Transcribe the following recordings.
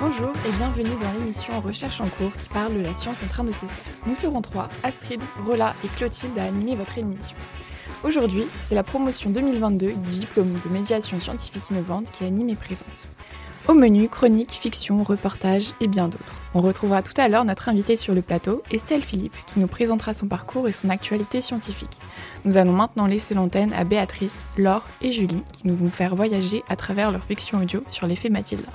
Bonjour et bienvenue dans l'émission Recherche en cours qui parle de la science en train de se faire. Nous serons trois, Astrid, Rola et Clotilde, à animer votre émission. Aujourd'hui, c'est la promotion 2022 du diplôme de médiation scientifique innovante qui anime et présente. Au menu, chronique, fiction, reportage et bien d'autres. On retrouvera tout à l'heure notre invitée sur le plateau, Estelle Philippe, qui nous présentera son parcours et son actualité scientifique. Nous allons maintenant laisser l'antenne à Béatrice, Laure et Julie, qui nous vont faire voyager à travers leur fiction audio sur l'effet Mathilda.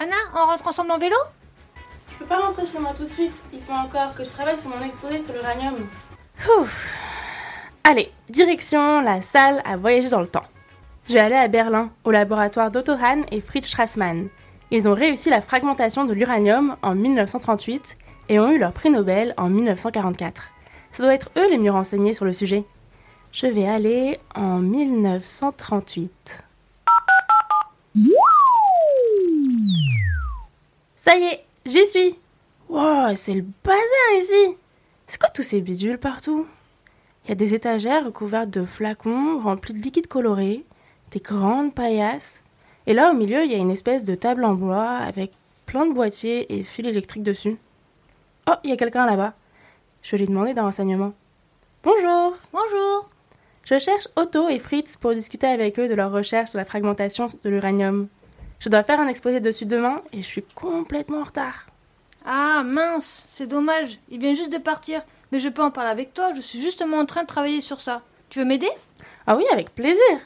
Anna, on rentre ensemble en vélo? Je peux pas rentrer chez moi tout de suite. Il faut encore que je travaille sur mon exposé sur l'uranium. Ouf. Allez, direction la salle à voyager dans le temps. Je vais aller à Berlin, au laboratoire d'Otto Hahn et Fritz Strassmann. Ils ont réussi la fragmentation de l'uranium en 1938 et ont eu leur prix Nobel en 1944. Ça doit être eux les mieux renseignés sur le sujet. Je vais aller en 1938. Ça y est, j'y suis. Wow, c'est le bazar ici. C'est quoi tous ces bidules partout? Il y a des étagères recouvertes de flacons remplis de liquide coloré, des grandes paillasses, et là au milieu il y a une espèce de table en bois avec plein de boîtiers et fils électriques dessus. Oh, il y a quelqu'un là-bas. Je lui demander d'un renseignement. Bonjour. Bonjour Je cherche Otto et Fritz pour discuter avec eux de leurs recherches sur la fragmentation de l'uranium. Je dois faire un exposé dessus demain et je suis complètement en retard. Ah mince, c'est dommage, il vient juste de partir. Mais je peux en parler avec toi, je suis justement en train de travailler sur ça. Tu veux m'aider? Ah oui, avec plaisir.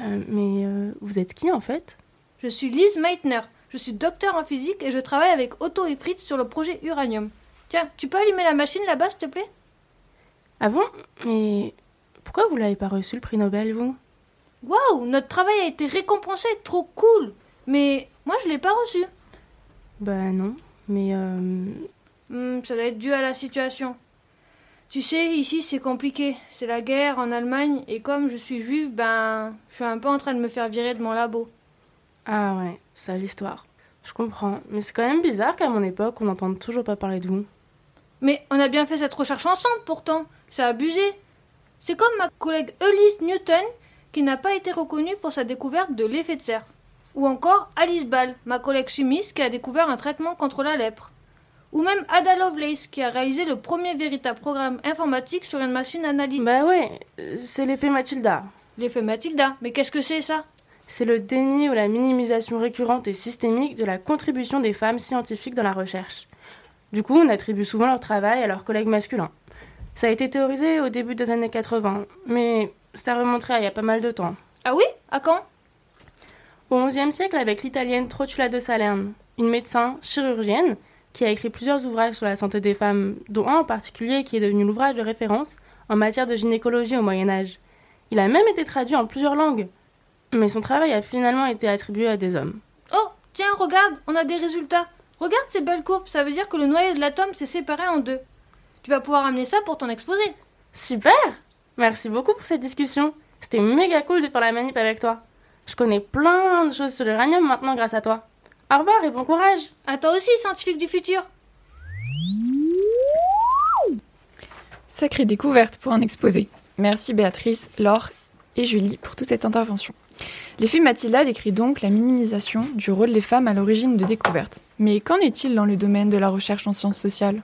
Euh, mais euh, vous êtes qui en fait? Je suis Lise Meitner, je suis docteur en physique et je travaille avec Otto et Fritz sur le projet Uranium. Tiens, tu peux allumer la machine là-bas s'il te plaît? Ah bon? Mais pourquoi vous l'avez pas reçu le prix Nobel, vous? Waouh, notre travail a été récompensé, trop cool Mais moi je l'ai pas reçu. Bah non, mais euh... Hmm, ça doit être dû à la situation. Tu sais, ici c'est compliqué. C'est la guerre en Allemagne et comme je suis juive, ben je suis un peu en train de me faire virer de mon labo. Ah ouais, ça l'histoire. Je comprends, mais c'est quand même bizarre qu'à mon époque on n'entende toujours pas parler de vous. Mais on a bien fait cette recherche ensemble pourtant. C'est abusé. C'est comme ma collègue Elise Newton qui n'a pas été reconnue pour sa découverte de l'effet de serre. Ou encore Alice Ball, ma collègue chimiste qui a découvert un traitement contre la lèpre. Ou même Ada Lovelace qui a réalisé le premier véritable programme informatique sur une machine analytique. Bah ouais, c'est l'effet Mathilda. L'effet Mathilda, mais qu'est-ce que c'est ça? C'est le déni ou la minimisation récurrente et systémique de la contribution des femmes scientifiques dans la recherche. Du coup, on attribue souvent leur travail à leurs collègues masculins. Ça a été théorisé au début des années 80, mais ça remonterait à il y a pas mal de temps. Ah oui? À quand? Au XIe siècle, avec l'italienne Trotula de Salerne, une médecin chirurgienne qui a écrit plusieurs ouvrages sur la santé des femmes, dont un en particulier qui est devenu l'ouvrage de référence en matière de gynécologie au Moyen Âge. Il a même été traduit en plusieurs langues, mais son travail a finalement été attribué à des hommes. Oh, tiens, regarde, on a des résultats. Regarde ces belles courbes, ça veut dire que le noyau de l'atome s'est séparé en deux. Tu vas pouvoir amener ça pour ton exposé. Super Merci beaucoup pour cette discussion. C'était méga cool de faire la manip avec toi. Je connais plein de choses sur l'uranium maintenant grâce à toi. Au revoir et bon courage. À toi aussi, scientifique du futur. Sacrée découverte pour un exposé. Merci Béatrice, Laure et Julie pour toute cette intervention. L'effet Mathilda décrit donc la minimisation du rôle des femmes à l'origine de découvertes. Mais qu'en est-il dans le domaine de la recherche en sciences sociales?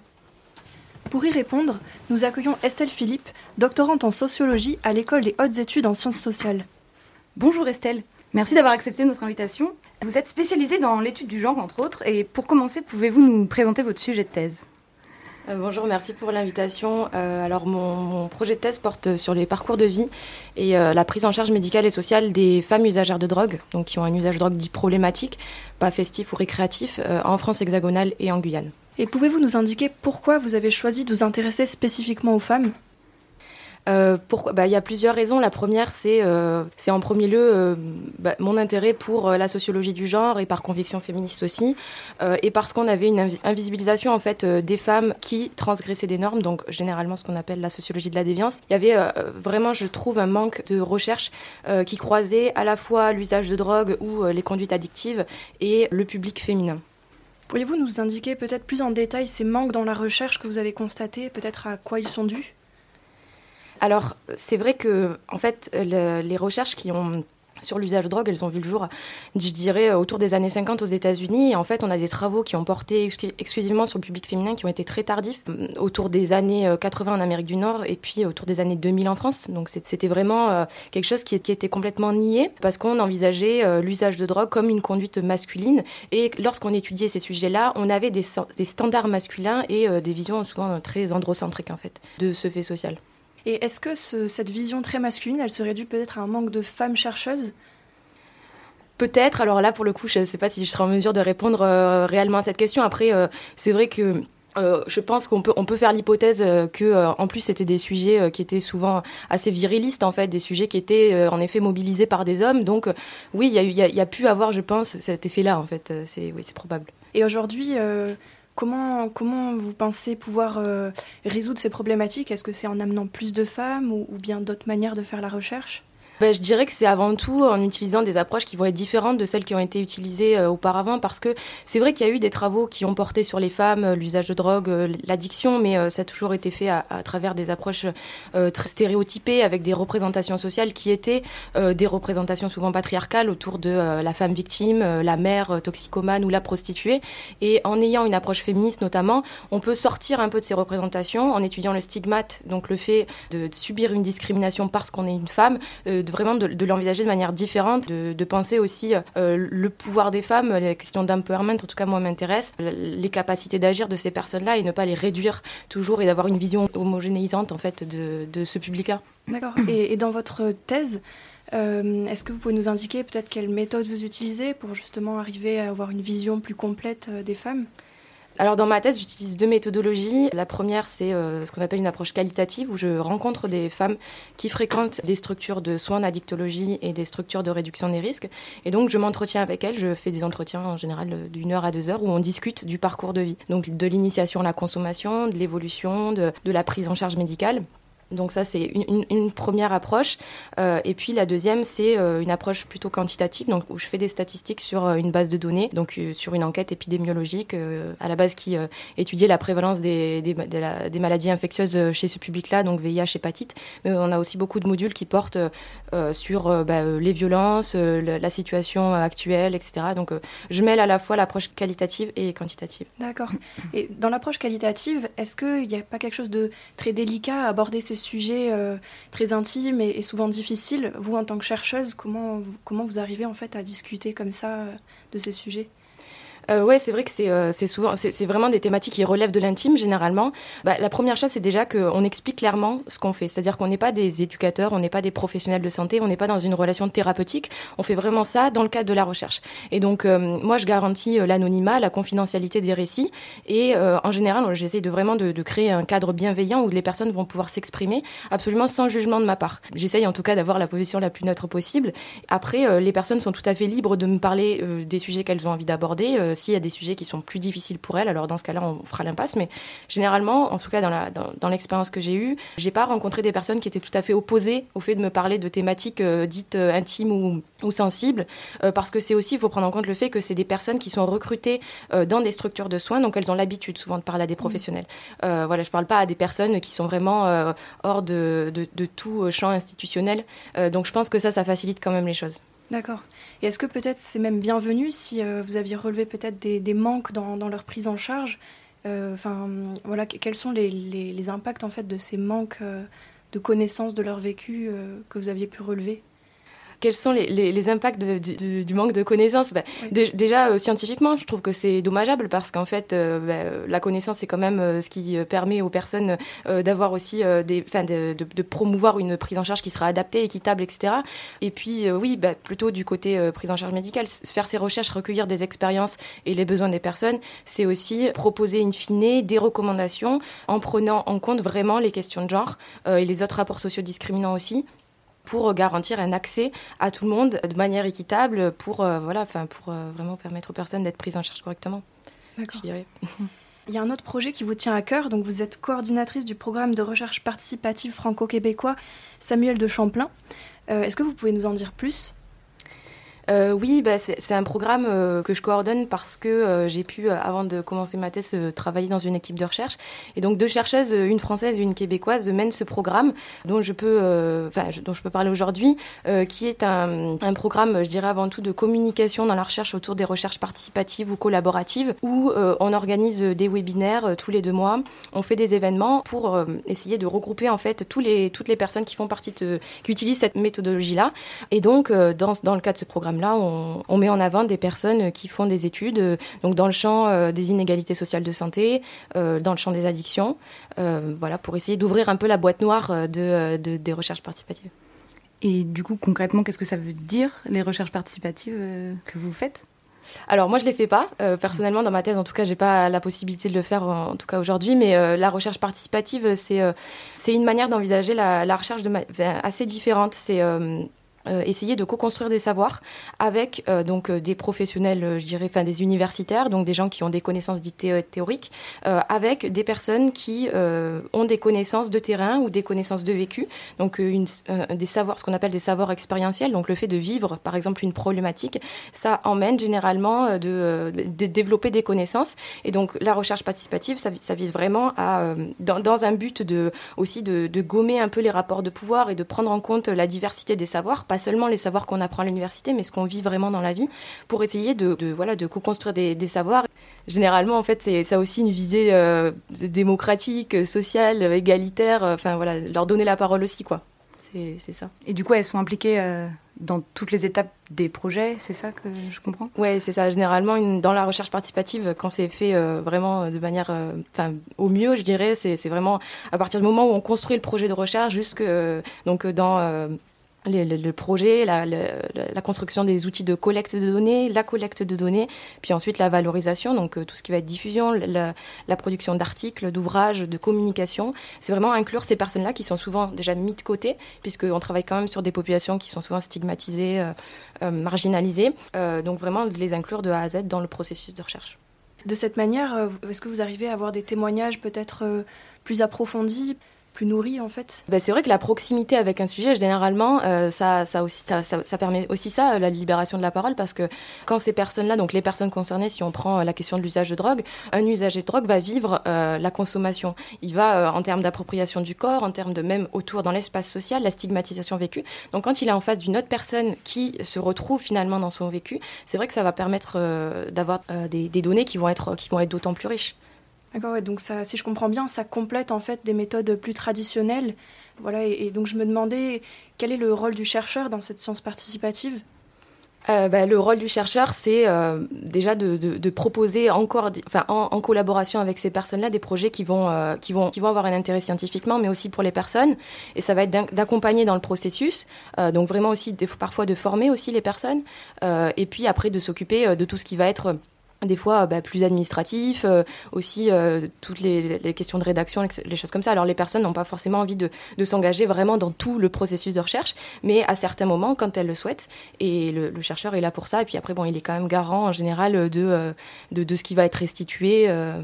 Pour y répondre, nous accueillons Estelle Philippe, doctorante en sociologie à l'école des hautes études en sciences sociales. Bonjour Estelle, merci d'avoir accepté notre invitation. Vous êtes spécialisée dans l'étude du genre entre autres, et pour commencer, pouvez-vous nous présenter votre sujet de thèse? Euh, bonjour, merci pour l'invitation. Euh, alors, mon, mon projet de thèse porte sur les parcours de vie et euh, la prise en charge médicale et sociale des femmes usagères de drogue, donc qui ont un usage de drogue dit problématique, pas festif ou récréatif, euh, en France hexagonale et en Guyane. Et pouvez-vous nous indiquer pourquoi vous avez choisi de vous intéresser spécifiquement aux femmes? Euh, bah, Il y a plusieurs raisons. La première, c'est euh, en premier lieu euh, bah, mon intérêt pour la sociologie du genre et par conviction féministe aussi, et parce qu'on avait une invi- invisibilisation en fait des femmes qui transgressaient des normes, donc généralement ce qu'on appelle la sociologie de la déviance. Il y avait vraiment, je trouve, un manque de recherche qui croisait à la fois l'usage de drogue ou les conduites addictives et le public féminin. Pourriez-vous nous indiquer peut-être plus en détail ces manques dans la recherche que vous avez constatés, peut-être à quoi ils sont dus? Alors, c'est vrai que, en fait, le- les recherches qui ont sur l'usage de drogue, elles ont vu le jour, je dirais, autour des années 50 aux États-Unis. Et en fait, on a des travaux qui ont porté exclu- exclusivement sur le public féminin, qui ont été très tardifs, euh, autour des années euh, 80 en Amérique du Nord et puis autour des années 2000 en France. Donc, c'était vraiment euh, quelque chose qui, était complètement nié parce qu'on envisageait euh, l'usage de drogue comme une conduite masculine. Et lorsqu'on étudiait ces sujets-là, on avait des, standards masculins et euh, des visions souvent très androcentriques, en fait, de ce fait social. Et est-ce que ce- cette vision très masculine, elle serait due peut-être à un manque de femmes chercheuses? Peut-être. Alors là, pour le coup, je ne sais pas si je serai en mesure de répondre euh, réellement à cette question. Après, euh, c'est vrai que. euh, je pense qu'on peut, on peut faire l'hypothèse euh, que, euh, en plus, c'était des sujets qui étaient souvent assez virilistes, en fait, des sujets qui étaient en effet mobilisés par des hommes. Donc, oui, il y a, eu- il y, a, il y a pu avoir, je pense, cet effet-là, en fait. C'est, oui, c'est probable. Et aujourd'hui, comment, vous pensez pouvoir euh, résoudre ces problématiques? Est-ce que c'est en amenant plus de femmes ou bien d'autres manières de faire la recherche? Ben, je dirais que c'est avant tout en utilisant des approches qui vont être différentes de celles qui ont été utilisées euh, auparavant, parce que c'est vrai qu'il y a eu des travaux qui ont porté sur les femmes, euh, l'usage de drogue, euh, l'addiction, mais ça a toujours été fait à, travers des approches très stéréotypées, avec des représentations sociales qui étaient des représentations souvent patriarcales autour de la femme victime, la mère toxicomane ou la prostituée. Et en ayant une approche féministe notamment, on peut sortir un peu de ces représentations en étudiant le stigmate, donc le fait de, subir une discrimination parce qu'on est une femme, de vraiment de, l'envisager de manière différente, de, penser aussi euh, le pouvoir des femmes, les questions d'empowerment, en tout cas moi m'intéresse, les capacités d'agir de ces personnes-là et ne pas les réduire toujours et d'avoir une vision homogénéisante en fait de, ce public-là. D'accord. Et, et dans votre thèse, euh, est-ce que vous pouvez nous indiquer peut-être quelle méthode vous utilisez pour justement arriver à avoir une vision plus complète euh, des femmes? Alors dans ma thèse, j'utilise deux méthodologies. La première, c'est euh, ce qu'on appelle une approche qualitative, où je rencontre des femmes qui fréquentent des structures de soins d'addictologie et des structures de réduction des risques. Et donc je m'entretiens avec elles. Je fais des entretiens en général euh, d'une heure à deux heures où on discute du parcours de vie, donc de l'initiation à la consommation, de l'évolution, de la prise en charge médicale. Donc ça, c'est une, première approche. Euh, et puis la deuxième, c'est euh, une approche plutôt quantitative, donc où je fais des statistiques sur euh, une base de données, donc sur une enquête épidémiologique à la base qui étudiait la prévalence des, des, de la- des maladies infectieuses chez ce public-là, donc VIH, hépatite. Mais on a aussi beaucoup de modules qui portent sur bah, les violences, le- la situation actuelle, etc. Donc je mêle à la fois l'approche qualitative et quantitative. D'accord. Et dans l'approche qualitative, est-ce qu'il n'y a pas quelque chose de très délicat à aborder ces sujets euh, très intimes et, souvent difficiles. Vous, en tant que chercheuse, comment, vous- comment vous arrivez en fait à discuter comme ça euh, de ces sujets? Euh, ouais, c'est vrai que c'est euh, souvent, c'est vraiment des thématiques qui relèvent de l'intime généralement. Bah, la première chose, c'est déjà qu'on explique clairement ce qu'on fait. C'est-à-dire qu'on n'est pas des éducateurs, on n'est pas des professionnels de santé, on n'est pas dans une relation thérapeutique. On fait vraiment ça dans le cadre de la recherche. Et donc, euh, moi, je garantis euh, l'anonymat, la confidentialité des récits. Et euh, en général, j'essaie de vraiment de, de créer un cadre bienveillant où les personnes vont pouvoir s'exprimer absolument sans jugement de ma part. J'essaye en tout cas d'avoir la position la plus neutre possible. Après, euh, les personnes sont tout à fait libres de me parler des sujets qu'elles ont envie d'aborder. S'il y a des sujets qui sont plus difficiles pour elles, alors dans ce cas-là, on fera l'impasse. Mais généralement, en tout cas dans la- dans, dans l'expérience que j'ai eue, j'ai pas rencontré des personnes qui étaient tout à fait opposées au fait de me parler de thématiques euh, dites euh, intimes ou, ou sensibles, euh, parce que c'est aussi, il faut prendre en compte le fait que c'est des personnes qui sont recrutées dans des structures de soins, donc elles ont l'habitude souvent de parler à des professionnels. Euh, voilà, je parle pas à des personnes qui sont vraiment hors de, de, de tout champ institutionnel. Donc je pense que ça, ça facilite quand même les choses. D'accord. Et est-ce que peut-être c'est même bienvenu si euh, vous aviez relevé peut-être des, manques dans, leur prise en charge Euh, Enfin, voilà, que- quels sont les, les- impacts en fait de ces manques euh, de connaissances de leur vécu que vous aviez pu relever? Quels sont les, les, les impacts de, du, du, manque de connaissances bah, oui. Déjà, euh, scientifiquement, je trouve que c'est dommageable parce qu'en fait, euh, bah, la connaissance, c'est quand même euh, ce qui permet aux personnes d'avoir aussi de, de, de, promouvoir une prise en charge qui sera adaptée, équitable, etc. Et puis, oui, bah, plutôt du côté prise en charge médicale, faire ces recherches, recueillir des expériences et les besoins des personnes, c'est aussi proposer in fine des recommandations en prenant en compte vraiment les questions de genre et les autres rapports sociaux discriminants aussi pour garantir un accès à tout le monde de manière équitable pour, euh, voilà, pour euh, vraiment permettre aux personnes d'être prises en charge correctement. D'accord. Il y a un autre projet qui vous tient à cœur. Donc vous êtes coordinatrice du programme de recherche participative franco-québécois Samuel de Champlain. Euh, Est-ce que vous pouvez nous en dire plus? Euh, oui, bah, c'est un programme euh, que je coordonne parce que euh, j'ai pu, avant de commencer ma thèse, travailler dans une équipe de recherche. Et donc deux chercheuses, une française et une québécoise, mènent ce programme dont je peux, enfin, dont je peux parler aujourd'hui, qui est un, programme, je dirais avant tout, de communication dans la recherche autour des recherches participatives ou collaboratives, où on organise des webinaires tous les deux mois. On fait des événements pour essayer de regrouper en fait toutes les personnes qui font partie de, qui utilisent cette méthodologie-là. Et donc, dans, dans le cadre de ce programme là on, on, met en avant des personnes qui font des études euh, donc dans le champ euh, des inégalités sociales de santé, euh, dans le champ des addictions, voilà, pour essayer d'ouvrir un peu la boîte noire de, de, des recherches participatives. Et du coup, concrètement, qu'est-ce que ça veut dire, les recherches participatives que vous faites? Alors moi je les fais pas euh, personnellement dans ma thèse en tout cas j'ai pas la possibilité de le faire en, en tout cas aujourd'hui mais euh, la recherche participative c'est euh, c'est une manière d'envisager la, la, recherche de assez différente c'est essayer de co-construire des savoirs avec euh, donc euh, des professionnels, euh, je dirais, enfin des universitaires, donc des gens qui ont des connaissances dites thé théoriques, euh, avec des personnes qui euh, ont des connaissances de terrain ou des connaissances de vécu, donc une, des savoirs, ce qu'on appelle des savoirs expérientiels, donc le fait de vivre, par exemple, une problématique, ça emmène généralement de, développer des connaissances, et donc la recherche participative, ça, vise vraiment à, dans, un but de aussi de, gommer un peu les rapports de pouvoir et de prendre en compte la diversité des savoirs, seulement les savoirs qu'on apprend à l'université, mais ce qu'on vit vraiment dans la vie, pour essayer de, de voilà de co-construire des, des, savoirs. Généralement, en fait, c'est ça a aussi une visée euh, démocratique, sociale, égalitaire. Euh, enfin voilà, leur donner la parole aussi, quoi. C'est ça. Et du coup, elles sont impliquées euh, dans toutes les étapes des projets, c'est ça que je comprends? Oui, c'est ça. Généralement, une, dans la recherche participative, quand c'est fait euh, vraiment de manière, enfin, euh, au mieux, je dirais, c'est vraiment à partir du moment où on construit le projet de recherche jusque euh, donc dans le, projet, la, construction des outils de collecte de données, la collecte de données, puis ensuite la valorisation, donc euh, tout ce qui va être diffusion, la, production d'articles, d'ouvrages, de communication. C'est vraiment inclure ces personnes-là qui sont souvent déjà mis de côté, puisqu'on travaille quand même sur des populations qui sont souvent stigmatisées, euh, euh, marginalisées. Donc vraiment les inclure de A à Z dans le processus de recherche. De cette manière, est-ce que vous arrivez à avoir des témoignages peut-être plus approfondis? Plus nourri en fait ben, C'est vrai que la proximité avec un sujet, généralement, euh, ça, ça, permet aussi ça, la libération de la parole, parce que quand ces personnes-là, donc les personnes concernées, si on prend la question de l'usage de drogue, un usager de drogue va vivre euh, la consommation. Il va, euh, en termes d'appropriation du corps, en termes de même autour dans l'espace social, la stigmatisation vécue. Donc quand il est en face d'une autre personne qui se retrouve finalement dans son vécu, c'est vrai que ça va permettre euh, d'avoir euh, des, des données qui vont être, qui vont être d'autant plus riches. D'accord, ouais, donc ça, si je comprends bien, ça complète en fait des méthodes plus traditionnelles. Voilà, et, donc je me demandais quel est le rôle du chercheur dans cette science participative? Euh, bah, le rôle du chercheur, c'est euh, déjà de, proposer encore, enfin, en, collaboration avec ces personnes-là, des projets qui vont, euh, qui, vont, qui vont avoir un intérêt scientifiquement, mais aussi pour les personnes. Et ça va être d'accompagner dans le processus, euh, donc vraiment aussi parfois de former aussi les personnes, et puis après de s'occuper de tout ce qui va être des fois bah, plus administratif, euh, aussi euh, toutes les, questions de rédaction, les choses comme ça. Alors les personnes n'ont pas forcément envie de, s'engager vraiment dans tout le processus de recherche, mais à certains moments, quand elles le souhaitent, et le, chercheur est là pour ça, et puis après, bon, il est quand même garant en général de, euh, de, ce qui va être restitué. Euh.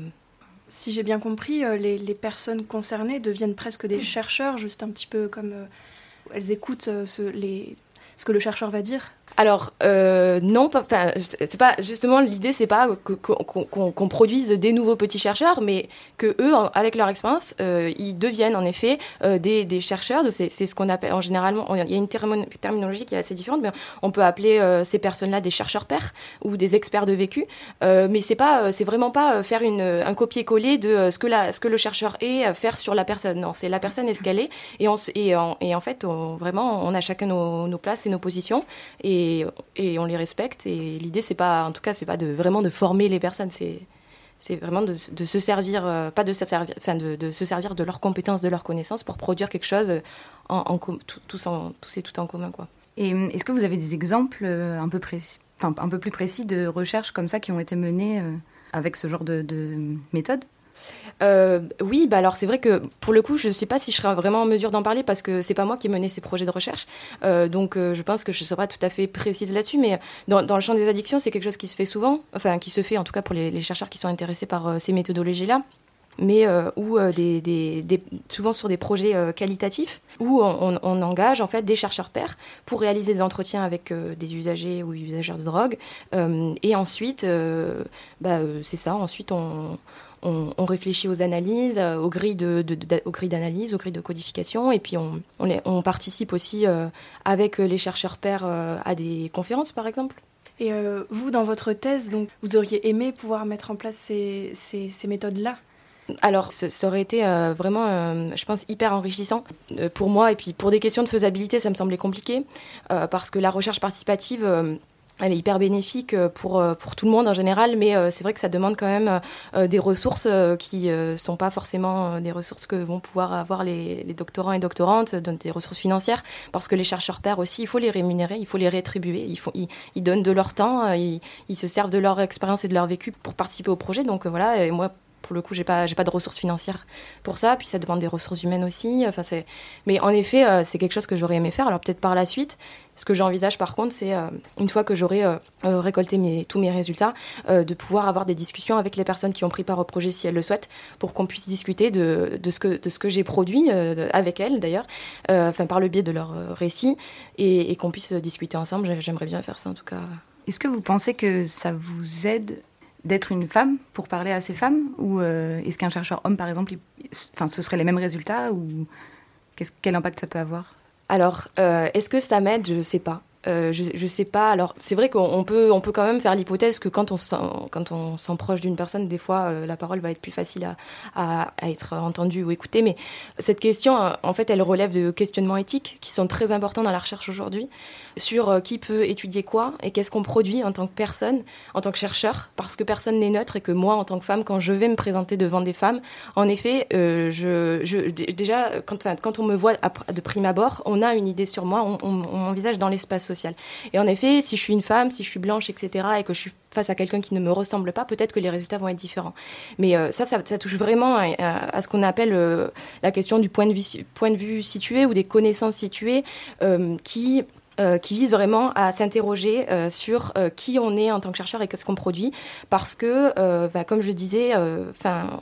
Si j'ai bien compris, euh, les, les, personnes concernées deviennent presque des chercheurs, juste un petit peu comme elles écoutent ce, les, ce que le chercheur va dire alors euh, non, enfin c'est pas justement l'idée, c'est pas qu'on produise des nouveaux petits chercheurs, mais que eux, avec leur expérience, euh, ils deviennent en effet euh, des, chercheurs. C'est ce qu'on appelle en généralement, il y a une terminologie qui est assez différente, mais on peut appeler ces personnes-là des chercheurs pairs ou des experts de vécu. mais c'est pas, c'est vraiment pas faire un copier-coller de ce que le chercheur est, faire sur la personne. Non, c'est la personne est ce qu'elle est, et, en, fait, vraiment, on a chacun nos, places et nos positions et, on les respecte. Et l'idée, c'est pas, en tout cas, c'est pas de vraiment de former les personnes, c'est vraiment de, se servir, euh, pas de se servir, enfin de, se servir de leurs compétences, de leurs connaissances pour produire quelque chose en, tous, en, et tout en commun, quoi. Et est-ce que vous avez des exemples euh, un peu précis, un peu plus précis de recherches comme ça qui ont été menées euh, avec ce genre de, de méthode? Euh, oui, bah alors c'est vrai que pour le coup, je ne sais pas si je serai vraiment en mesure d'en parler parce que c'est pas moi qui ai mené ces projets de recherche. Euh, donc euh, je pense que je ne serai pas tout à fait précise là-dessus, mais dans, le champ des addictions, c'est quelque chose qui se fait souvent, enfin qui se fait en tout cas pour les, chercheurs qui sont intéressés par ces méthodologies-là mais des, souvent sur des projets qualitatifs où on, engage en fait des chercheurs pairs pour réaliser des entretiens avec des usagers ou usagers de drogue et ensuite bah, c'est ça ensuite on, on, réfléchit aux analyses, euh, aux grilles de, aux grilles d'analyse, aux grilles de codification, et puis on, on, participe aussi euh, avec les chercheurs pairs euh, à des conférences, par exemple. Et vous, dans votre thèse, donc, vous auriez aimé pouvoir mettre en place ces, ces, méthodes-là? Alors, ça aurait été vraiment, je pense, hyper enrichissant pour moi. Et puis, pour des questions de faisabilité, ça me semblait compliqué, parce que la recherche participative elle est hyper bénéfique euh, pour, euh, pour tout le monde en général, mais euh, c'est vrai que ça demande quand même des ressources qui ne sont pas forcément des ressources que vont pouvoir avoir les, doctorants et doctorantes, des ressources financières, parce que les chercheurs pairs aussi, il faut les rémunérer, il faut les rétribuer, ils, ils donnent de leur temps, ils, ils, se servent de leur expérience et de leur vécu pour participer au projet. Donc voilà, et moi, pour le coup, j'ai pas, j'ai pas de ressources financières pour ça. Puis ça demande des ressources humaines aussi. Enfin, c'est, mais en effet, euh, c'est quelque chose que j'aurais aimé faire. Alors peut-être par la suite. Ce que j'envisage par contre, c'est euh, une fois que j'aurai euh, récolté mes, tous mes résultats, de pouvoir avoir des discussions avec les personnes qui ont pris part au projet si elles le souhaitent, pour qu'on puisse discuter de, de, ce que, de ce que j'ai produit avec elles d'ailleurs, enfin par le biais de leur récit, et, et qu'on puisse discuter ensemble. J'aimerais bien faire ça en tout cas. Est-ce que vous pensez que ça vous aide d'être une femme pour parler à ces femmes Ou euh, est-ce qu'un chercheur homme, par exemple, enfin, ce serait les mêmes résultats Ou quel impact ça peut avoir? Alors, euh, est-ce que ça m'aide? Je ne sais pas. Euh, je, je sais pas. Alors, c'est vrai qu'on peut, on peut quand même faire l'hypothèse que quand on, s'en proche d'une personne, des fois, euh, la parole va être plus facile à, être entendue ou écoutée. Mais cette question, euh, en fait, elle relève de questionnements éthiques qui sont très importants dans la recherche aujourd'hui sur qui peut étudier quoi et qu'est-ce qu'on produit en tant que personne, en tant que chercheur, parce que personne n'est neutre et que moi, en tant que femme, quand je vais me présenter devant des femmes, en effet, je, je, déjà, quand, on me voit de prime abord, on a une idée sur moi, on, on, on m'envisage dans l'espace et en effet, si je suis une femme, si je suis blanche, etc., et que je suis face à quelqu'un qui ne me ressemble pas, peut-être que les résultats vont être différents. Mais euh, ça, ça, touche vraiment à, ce qu'on appelle euh, la question du point de, vue, situé ou des connaissances situées euh, qui euh, qui vise vraiment à s'interroger euh, sur euh, qui on est en tant que chercheur et qu'est-ce qu'on produit, parce que, bah, comme je disais,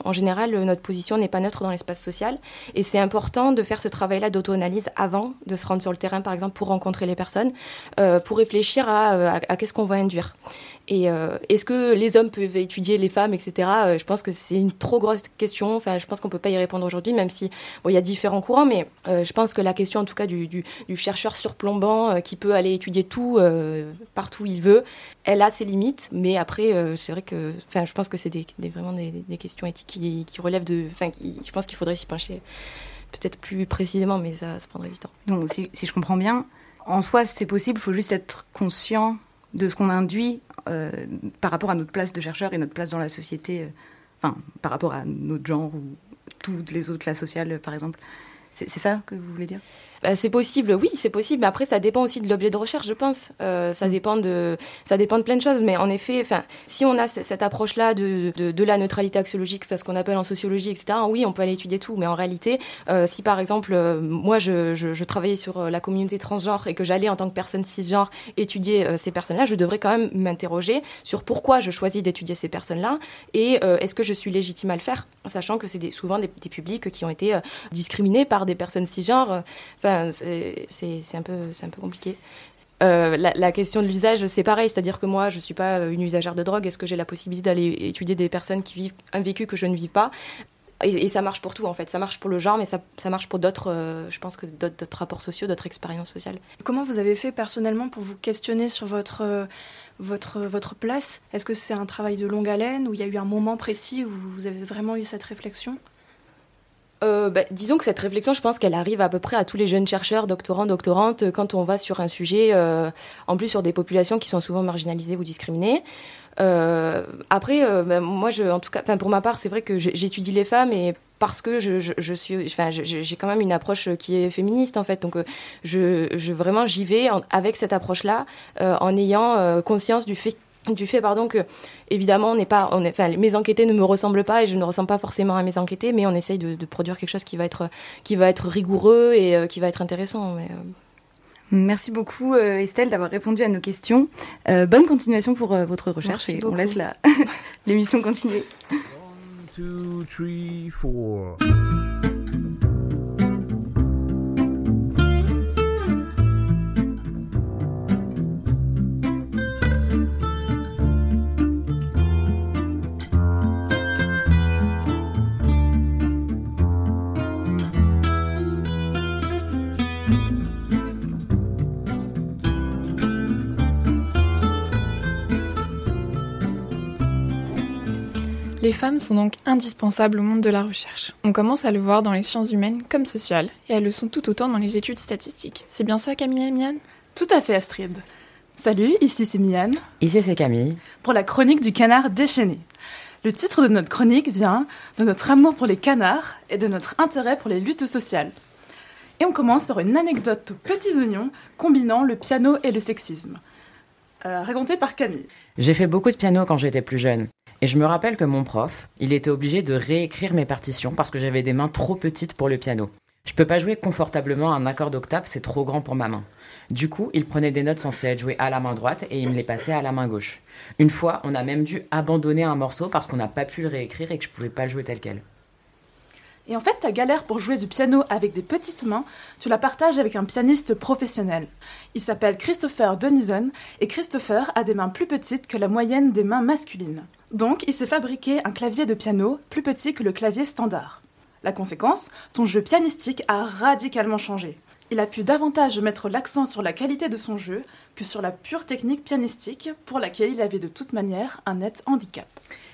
en général, notre position n'est pas neutre dans l'espace social, et c'est important de faire ce travail-là d'auto-analyse avant de se rendre sur le terrain, par exemple, pour rencontrer les personnes, pour réfléchir à, qu'est-ce qu'on va induire. Et est-ce que les hommes peuvent étudier les femmes, etc. je pense que c'est une trop grosse question. Enfin, je pense qu'on peut pas y répondre aujourd'hui, même si il y a différents courants, mais je pense que la question, en tout cas, du chercheur surplombant qui peut aller étudier tout euh, partout où il veut. Elle a ses limites, mais après, euh, c'est vrai que, enfin, je pense que c'est des, vraiment des, questions éthiques qui, relèvent de, enfin, je pense qu'il faudrait s'y pencher peut-être plus précisément, mais ça, prendrait du temps. Donc, si, je comprends bien, en soi, c'est possible. Il faut juste être conscient de ce qu'on induit euh, par rapport à notre place de chercheur et notre place dans la société, enfin, par rapport à notre genre ou toutes les autres classes sociales, par exemple. C'est ça que vous voulez dire? Bah, c'est possible, oui, c'est possible. Mais après, ça dépend aussi de l'objet de recherche, je pense. Euh, ça mm. dépend de, ça dépend de plein de choses. Mais en effet, enfin, si on a cette approche-là de, de, de, la neutralité axiologique, ce qu'on appelle en sociologie, etc. Oui, on peut aller étudier tout. Mais en réalité, euh, si par exemple, euh, moi, je, je, je, travaillais sur la communauté transgenre et que j'allais en tant que personne cisgenre étudier ces personnes-là, je devrais quand même m'interroger sur pourquoi je choisis d'étudier ces personnes-là et est-ce que je suis légitime à le faire, sachant que c'est des, souvent des, des, publics qui ont été discriminés par des personnes cisgenres. Enfin, c'est un, peu, compliqué. Euh, la, question de l'usage, c'est pareil, c'est-à-dire que moi, je suis pas une usagère de drogue. Est-ce que j'ai la possibilité d'aller étudier des personnes qui vivent un vécu que je ne vis pas? Et, ça marche pour tout en fait. Ça marche pour le genre, mais ça, marche pour d'autres, euh, je pense que d'autres rapports sociaux, d'autres expériences sociales. Comment vous avez fait personnellement pour vous questionner sur votre, euh, votre, place? Est-ce que c'est un travail de longue haleine ou il y a eu un moment précis où vous avez vraiment eu cette réflexion? Euh, bah, disons que cette réflexion, je pense qu'elle arrive à peu près à tous les jeunes chercheurs, doctorants, doctorantes, quand on va sur un sujet, euh, en plus sur des populations qui sont souvent marginalisées ou discriminées. Euh, après, euh, bah, moi, je, en tout cas, pour ma part, c'est vrai que j'étudie les femmes et parce que je, je, suis, enfin, j'ai quand même une approche qui est féministe en fait. Donc, euh, je, vraiment j'y vais avec cette approche-là, euh, en ayant euh, conscience du fait du fait pardon que évidemment on n'est pas on est, enfin mes enquêtés ne me ressemblent pas et je ne ressemble pas forcément à mes enquêtés mais on essaye de, de produire quelque chose qui va être qui va être rigoureux et euh, qui va être intéressant mais, euh... Merci beaucoup euh, Estelle d'avoir répondu à nos questions. Euh, bonne continuation pour euh, votre recherche Merci et beaucoup. on laisse l'émission continuer. One, two, three, four. Les femmes sont donc indispensables au monde de la recherche. On commence à le voir dans les sciences humaines comme sociales, et elles le sont tout autant dans les études statistiques. C'est bien ça, Camille et Miane? Tout à fait, Astrid. Salut, ici c'est Miane. Ici c'est Camille. Pour la chronique du canard déchaîné. Le titre de notre chronique vient de notre amour pour les canards et de notre intérêt pour les luttes sociales. Et on commence par une anecdote aux petits oignons combinant le piano et le sexisme. Euh, racontée par Camille. J'ai fait beaucoup de piano quand j'étais plus jeune. Et je me rappelle que mon prof, il était obligé de réécrire mes partitions parce que j'avais des mains trop petites pour le piano. Je peux pas jouer confortablement un accord d'octave, c'est trop grand pour ma main. Du coup, il prenait des notes censées être jouées à la main droite et il me les passait à la main gauche. Une fois, on a même dû abandonner un morceau parce qu'on n'a pas pu le réécrire et que je pouvais pas le jouer tel quel. Et en fait, ta galère pour jouer du piano avec des petites mains, tu la partages avec un pianiste professionnel. Il s'appelle Christopher Denison et Christopher a des mains plus petites que la moyenne des mains masculines. Donc, il s'est fabriqué un clavier de piano plus petit que le clavier standard. La conséquence, ton jeu pianistique a radicalement changé. Il a pu davantage mettre l'accent sur la qualité de son jeu que sur la pure technique pianistique pour laquelle il avait de toute manière un net handicap.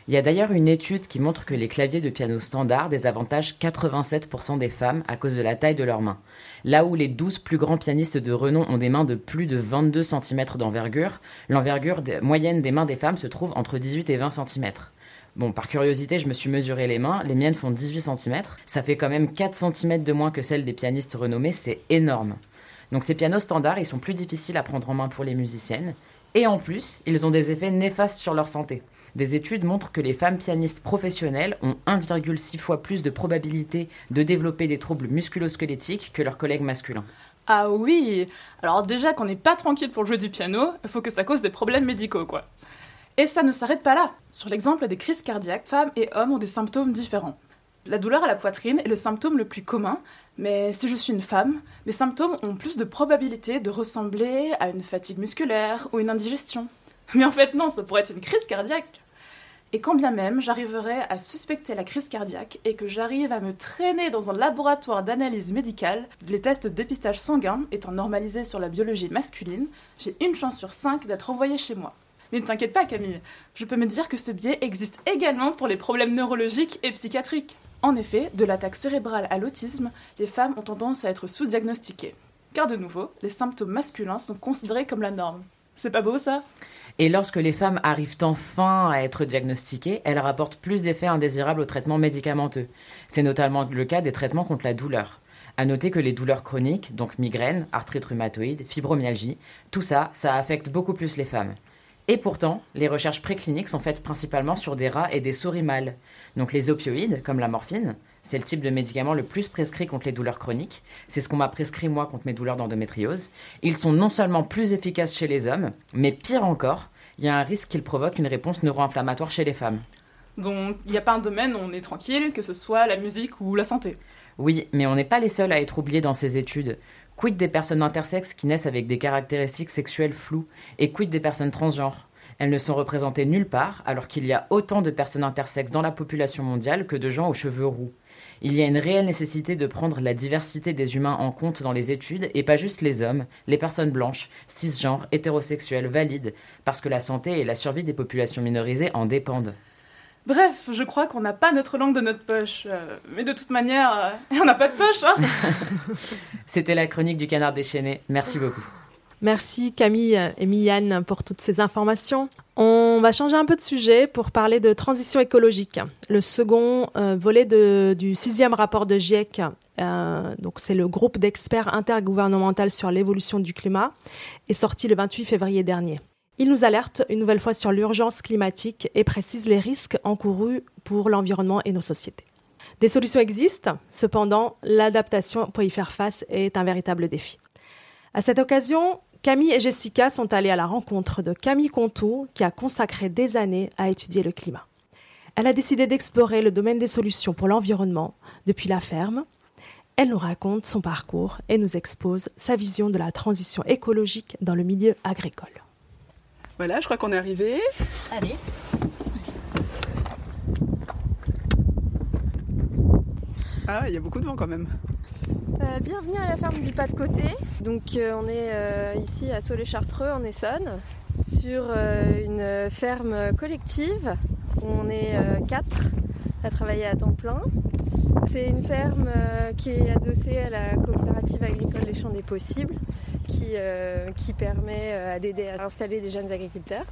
Il y a d'ailleurs une étude qui montre que les claviers de piano standard désavantagent 87% des femmes à cause de la taille de leurs mains. Là où les 12 plus grands pianistes de renom ont des mains de plus de 22 cm d'envergure, l'envergure moyenne des mains des femmes se trouve entre 18 et 20 cm. Bon, par curiosité, je me suis mesuré les mains. Les miennes font 18 cm. Ça fait quand même 4 cm de moins que celles des pianistes renommés. C'est énorme. Donc ces pianos standards, ils sont plus difficiles à prendre en main pour les musiciennes. Et en plus, ils ont des effets néfastes sur leur santé. Des études montrent que les femmes pianistes professionnelles ont 1,6 fois plus de probabilité de développer des troubles musculo-squelettiques que leurs collègues masculins. Ah oui Alors déjà qu'on n'est pas tranquille pour jouer du piano, il faut que ça cause des problèmes médicaux, quoi. Et ça ne s'arrête pas là. Sur l'exemple des crises cardiaques, femmes et hommes ont des symptômes différents. La douleur à la poitrine est le symptôme le plus commun, mais si je suis une femme, mes symptômes ont plus de probabilité de ressembler à une fatigue musculaire ou une indigestion. Mais en fait non, ça pourrait être une crise cardiaque. Et quand bien même j'arriverais à suspecter la crise cardiaque et que j'arrive à me traîner dans un laboratoire d'analyse médicale, les tests de dépistage sanguin étant normalisés sur la biologie masculine, j'ai une chance sur cinq d'être envoyée chez moi. Mais ne t'inquiète pas Camille, je peux me dire que ce biais existe également pour les problèmes neurologiques et psychiatriques. En effet, de l'attaque cérébrale à l'autisme, les femmes ont tendance à être sous-diagnostiquées. Car de nouveau, les symptômes masculins sont considérés comme la norme. C'est pas beau ça? Et lorsque les femmes arrivent enfin à être diagnostiquées, elles rapportent plus d'effets indésirables aux traitements médicamenteux. C'est notamment le cas des traitements contre la douleur. À noter que les douleurs chroniques, donc migraines, arthrite rhumatoïde, fibromyalgie, tout ça, ça affecte beaucoup plus les femmes. Et pourtant, les recherches précliniques sont faites principalement sur des rats et des souris mâles. Donc les opioïdes, comme la morphine, c'est le type de médicament le plus prescrit contre les douleurs chroniques. C'est ce qu'on m'a prescrit moi contre mes douleurs d'endométriose. Ils sont non seulement plus efficaces chez les hommes, mais pire encore, il y a un risque qu'ils provoquent une réponse neuro-inflammatoire chez les femmes. Donc il n'y a pas un domaine où on est tranquille, que ce soit la musique ou la santé. Oui, mais on n'est pas les seuls à être oubliés dans ces études. Quid des personnes intersexes qui naissent avec des caractéristiques sexuelles floues? Et quid des personnes transgenres? Elles ne sont représentées nulle part, alors qu'il y a autant de personnes intersexes dans la population mondiale que de gens aux cheveux roux. Il y a une réelle nécessité de prendre la diversité des humains en compte dans les études et pas juste les hommes, les personnes blanches, cisgenres, hétérosexuelles, valides, parce que la santé et la survie des populations minorisées en dépendent. Bref, je crois qu'on n'a pas notre langue de notre poche. Euh, mais de toute manière, euh, on n'a pas de poche, hein C'était la chronique du canard déchaîné. Merci beaucoup. Merci Camille et Miyanne pour toutes ces informations. On va changer un peu de sujet pour parler de transition écologique. Le second euh, volet du sixième rapport de GIEC, euh, donc c'est le groupe d'experts intergouvernemental sur l'évolution du climat, est sorti le 28 février dernier. Il nous alerte une nouvelle fois sur l'urgence climatique et précise les risques encourus pour l'environnement et nos sociétés. Des solutions existent, cependant l'adaptation pour y faire face est un véritable défi. À cette occasion, Camille et Jessica sont allées à la rencontre de Camille Conto, qui a consacré des années à étudier le climat. Elle a décidé d'explorer le domaine des solutions pour l'environnement depuis la ferme. Elle nous raconte son parcours et nous expose sa vision de la transition écologique dans le milieu agricole. Voilà, je crois qu'on est arrivé. Allez. Ah, il y a beaucoup de vent quand même. Euh, bienvenue à la ferme du pas de côté. Donc euh, on est euh, ici à Solé-Chartreux en Essonne sur une ferme collective où on est quatre à travailler à temps plein. C'est une ferme qui est adossée à la coopérative agricole Les Champs des Possibles qui, qui permet d'aider à installer des jeunes agriculteurs.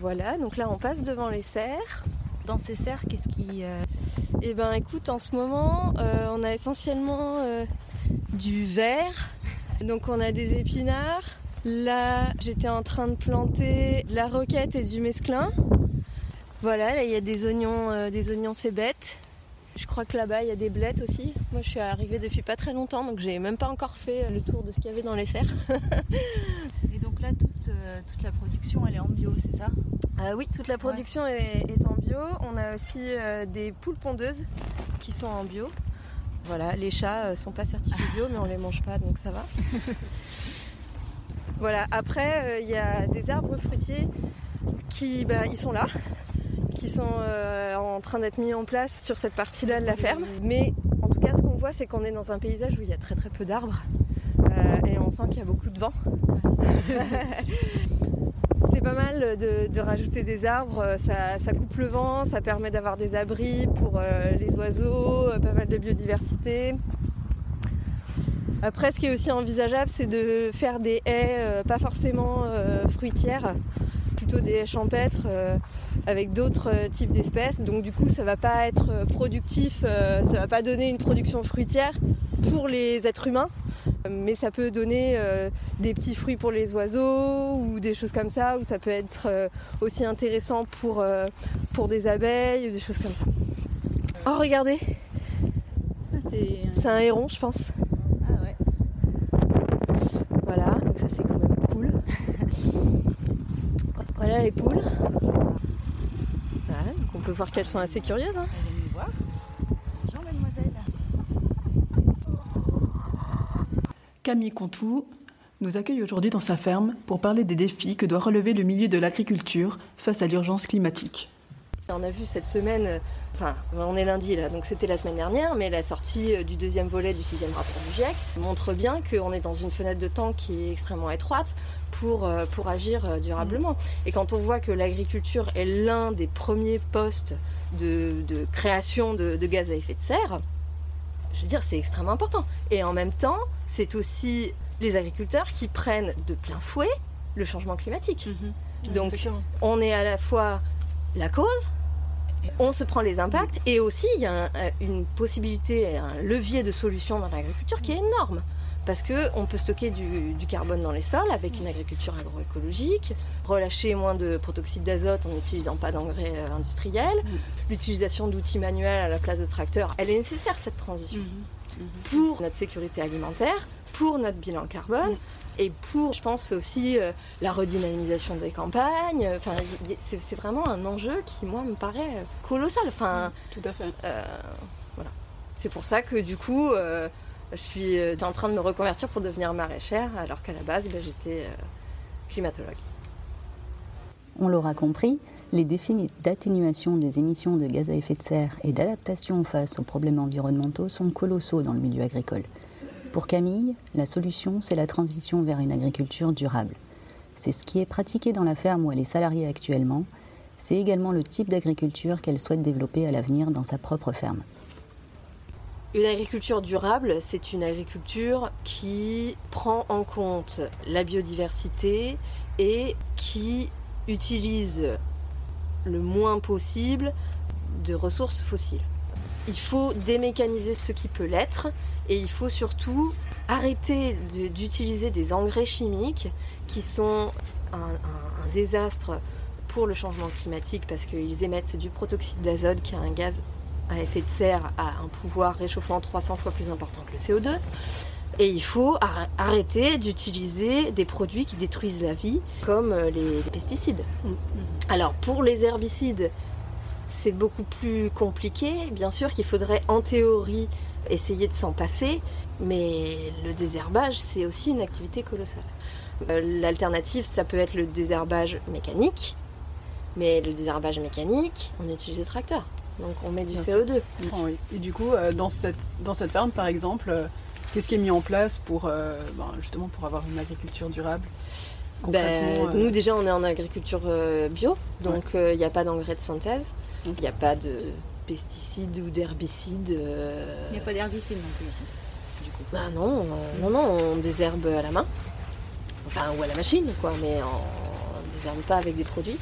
Voilà, donc là on passe devant les serres. Dans ces serres, qu'est-ce qui... euh, Eh ben écoute, en ce moment, euh, on a essentiellement euh, du verre. Donc on a des épinards. Là, j'étais en train de planter de la roquette et du mesclin. Voilà, là il y a des oignons, des oignons cébettes. Je crois que là-bas il y a des blettes aussi. Moi je suis arrivée depuis pas très longtemps donc j'ai même pas encore fait le tour de ce qu'il y avait dans les serres. Là, toute, euh, toute la production, elle est en bio, c'est ça? Euh, oui, toute la production est, est en bio. On a aussi euh, des poules pondeuses qui sont en bio. Voilà, les chats sont pas certifiés bio, mais on les mange pas, donc ça va. voilà. Après, il y a des arbres fruitiers qui, bah, ils sont là, qui sont en train d'être mis en place sur cette partie-là de la ferme. Mais en tout cas, ce qu'on voit, c'est qu'on est dans un paysage où il y a très très peu d'arbres et on sent qu'il y a beaucoup de vent. C'est pas mal de, rajouter des arbres, ça, coupe le vent, ça permet d'avoir des abris pour euh, les oiseaux, euh, pas mal de biodiversité. Après, ce qui est aussi envisageable, c'est de faire des haies, euh, pas forcément euh, fruitières, plutôt des haies champêtres euh, avec d'autres euh, types d'espèces. Donc du coup, ça va pas être euh, productif, euh, ça va pas donner une production fruitière pour les êtres humains, mais ça peut donner euh, des petits fruits pour les oiseaux ou des choses comme ça, ou ça peut être euh, aussi intéressant pour, euh, pour des abeilles ou des choses comme ça. Oh, regardez C'est C'est un héron, je pense. Ah ouais. Voilà, donc ça c'est quand même cool. voilà les poules. Voilà, donc on peut voir qu'elles sont assez curieuses. hein. Elle vient nous voir. Bonjour mademoiselle. Camille Contou nous accueille aujourd'hui dans sa ferme pour parler des défis que doit relever le milieu de l'agriculture face à l'urgence climatique. On a vu cette semaine, enfin on est lundi là, donc c'était la semaine dernière, mais la sortie euh, du deuxième volet du sixième rapport du GIEC montre bien qu'on est dans une fenêtre de temps qui est extrêmement étroite pour, euh, pour agir euh, durablement. Et quand on voit que l'agriculture est l'un des premiers postes de, de création de, de gaz à effet de serre, je veux dire c'est extrêmement important. Et en même temps, c'est aussi les agriculteurs qui prennent de plein fouet le changement climatique. Donc Exactement. on est à la fois la cause, on se prend les impacts et aussi il y a un- euh, une possibilité, un levier de solution dans l'agriculture qui est énorme. Parce qu'on peut stocker du, du carbone dans les sols avec une agriculture agroécologique, relâcher moins de protoxyde d'azote en n'utilisant pas d'engrais euh, industriels, l'utilisation d'outils manuels à la place de tracteurs, elle est nécessaire cette transition pour notre sécurité alimentaire, pour notre bilan carbone et pour, je pense, aussi euh, la redynamisation des campagnes. Enfin, c'est vraiment un enjeu qui, moi, me paraît euh, colossal. Enfin, Tout à fait. euh, voilà. C'est pour ça que, du coup, euh, Je suis euh, en train de me reconvertir pour devenir maraîchère, alors qu'à la base, bah, j'étais euh, climatologue. On l'aura compris, les défis d'atténuation des émissions de gaz à effet de serre et d'adaptation face aux problèmes environnementaux sont colossaux dans le milieu agricole. Pour Camille, la solution, c'est la transition vers une agriculture durable. C'est ce qui est pratiqué dans la ferme où elle est salariée actuellement. C'est également le type d'agriculture qu'elle souhaite développer à l'avenir dans sa propre ferme. Une agriculture durable, c'est une agriculture qui prend en compte la biodiversité et qui utilise le moins possible de ressources fossiles. Il faut démécaniser ce qui peut l'être et il faut surtout arrêter d'utiliser des engrais chimiques qui sont un désastre pour le changement climatique parce qu'ils émettent du protoxyde d'azote qui est un gaz à effet de serre à un pouvoir réchauffant 300 fois plus important que le CO2. Et il faut ar- arrêter d'utiliser des produits qui détruisent la vie, comme euh, les pesticides. Alors pour les herbicides, c'est beaucoup plus compliqué. Bien sûr qu'il faudrait en théorie essayer de s'en passer, mais le désherbage, c'est aussi une activité colossale. Euh, L'alternative, ça peut être le désherbage mécanique, mais le désherbage mécanique, on utilise des tracteurs. Donc on met du Bien sûr. CO2. Je comprends, oui. Et du coup, euh, dans, cette, dans cette ferme, par exemple, euh, qu'est-ce qui est mis en place pour euh, ben, justement pour avoir une agriculture durable Ben, euh, Nous déjà on est en agriculture euh, bio, donc il n'y a pas d'engrais de synthèse, il n'y a pas de pesticides ou d'herbicides. euh, Il n'y a pas d'herbicide non plus ici. Bah non, euh, non, non, on désherbe à la main, enfin ou à la machine quoi, mais on ne désherbe pas avec des produits.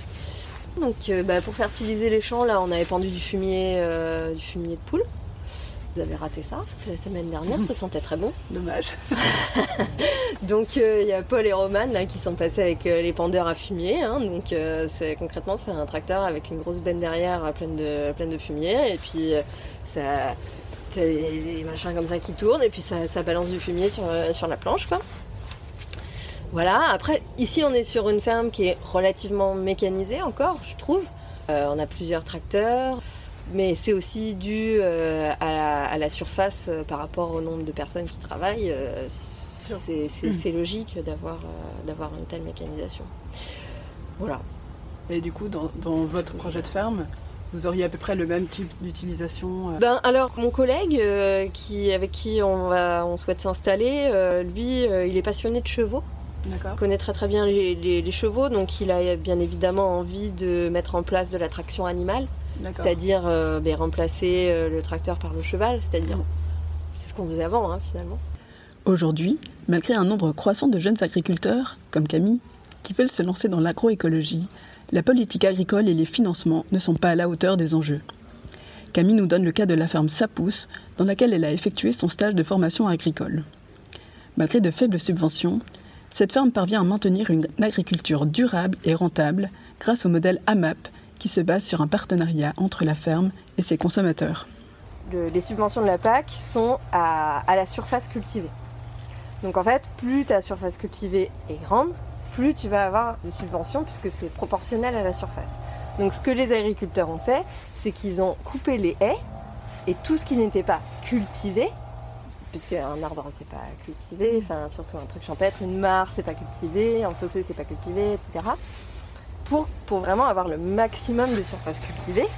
Donc euh, bah, pour fertiliser les champs là on avait pendu du fumier, euh, du fumier de poule. Vous avez raté ça, c'était la semaine dernière, ça sentait très bon. Dommage. donc euh, il y a Paul et Roman là, qui sont passés avec euh, les pendeurs à fumier. hein. donc euh, c'est concrètement c'est un tracteur avec une grosse benne derrière pleine de, pleine de fumier et puis ça t'as des, des machins comme ça qui tournent et puis ça, ça balance du fumier sur, sur la planche quoi. Voilà, après ici on est sur une ferme qui est relativement mécanisée encore, je trouve. Euh, on a plusieurs tracteurs, mais c'est aussi dû euh, à, la, à la surface euh, par rapport au nombre de personnes qui travaillent. euh, c'est c'est- c'est logique d'avoir euh, d'avoir une telle mécanisation. Voilà. Et du coup, dans, dans votre projet de ferme, vous auriez à peu près le même type d'utilisation Ben alors mon collègue euh, qui avec qui on va on souhaite s'installer, euh, lui euh, il est passionné de chevaux. Il connaît très très bien les, les- les chevaux, donc il a bien évidemment envie de mettre en place de la traction animale, c'est-à-dire euh, ben, remplacer euh, le tracteur par le cheval, c'est-à-dire c'est ce qu'on faisait avant hein, finalement. Aujourd'hui, malgré un nombre croissant de jeunes agriculteurs, comme Camille, qui veulent se lancer dans l'agroécologie, la politique agricole et les financements ne sont pas à la hauteur des enjeux. Camille nous donne le cas de la ferme Sapousse, dans laquelle elle a effectué son stage de formation agricole. Malgré de faibles subventions, cette ferme parvient à maintenir une agriculture durable et rentable grâce au modèle AMAP qui se base sur un partenariat entre la ferme et ses consommateurs. Le- les subventions de la PAC sont à, à la surface cultivée. Donc en fait, plus ta surface cultivée est grande, plus tu vas avoir de subventions puisque c'est proportionnel à la surface. Donc ce que les agriculteurs ont fait, c'est qu'ils ont coupé les haies et tout ce qui n'était pas cultivé, puisque un arbre c'est pas cultivé, enfin surtout un truc champêtre, une mare c'est pas cultivé, un fossé c'est pas cultivé, etc. Pour, pour vraiment avoir le maximum de surface cultivée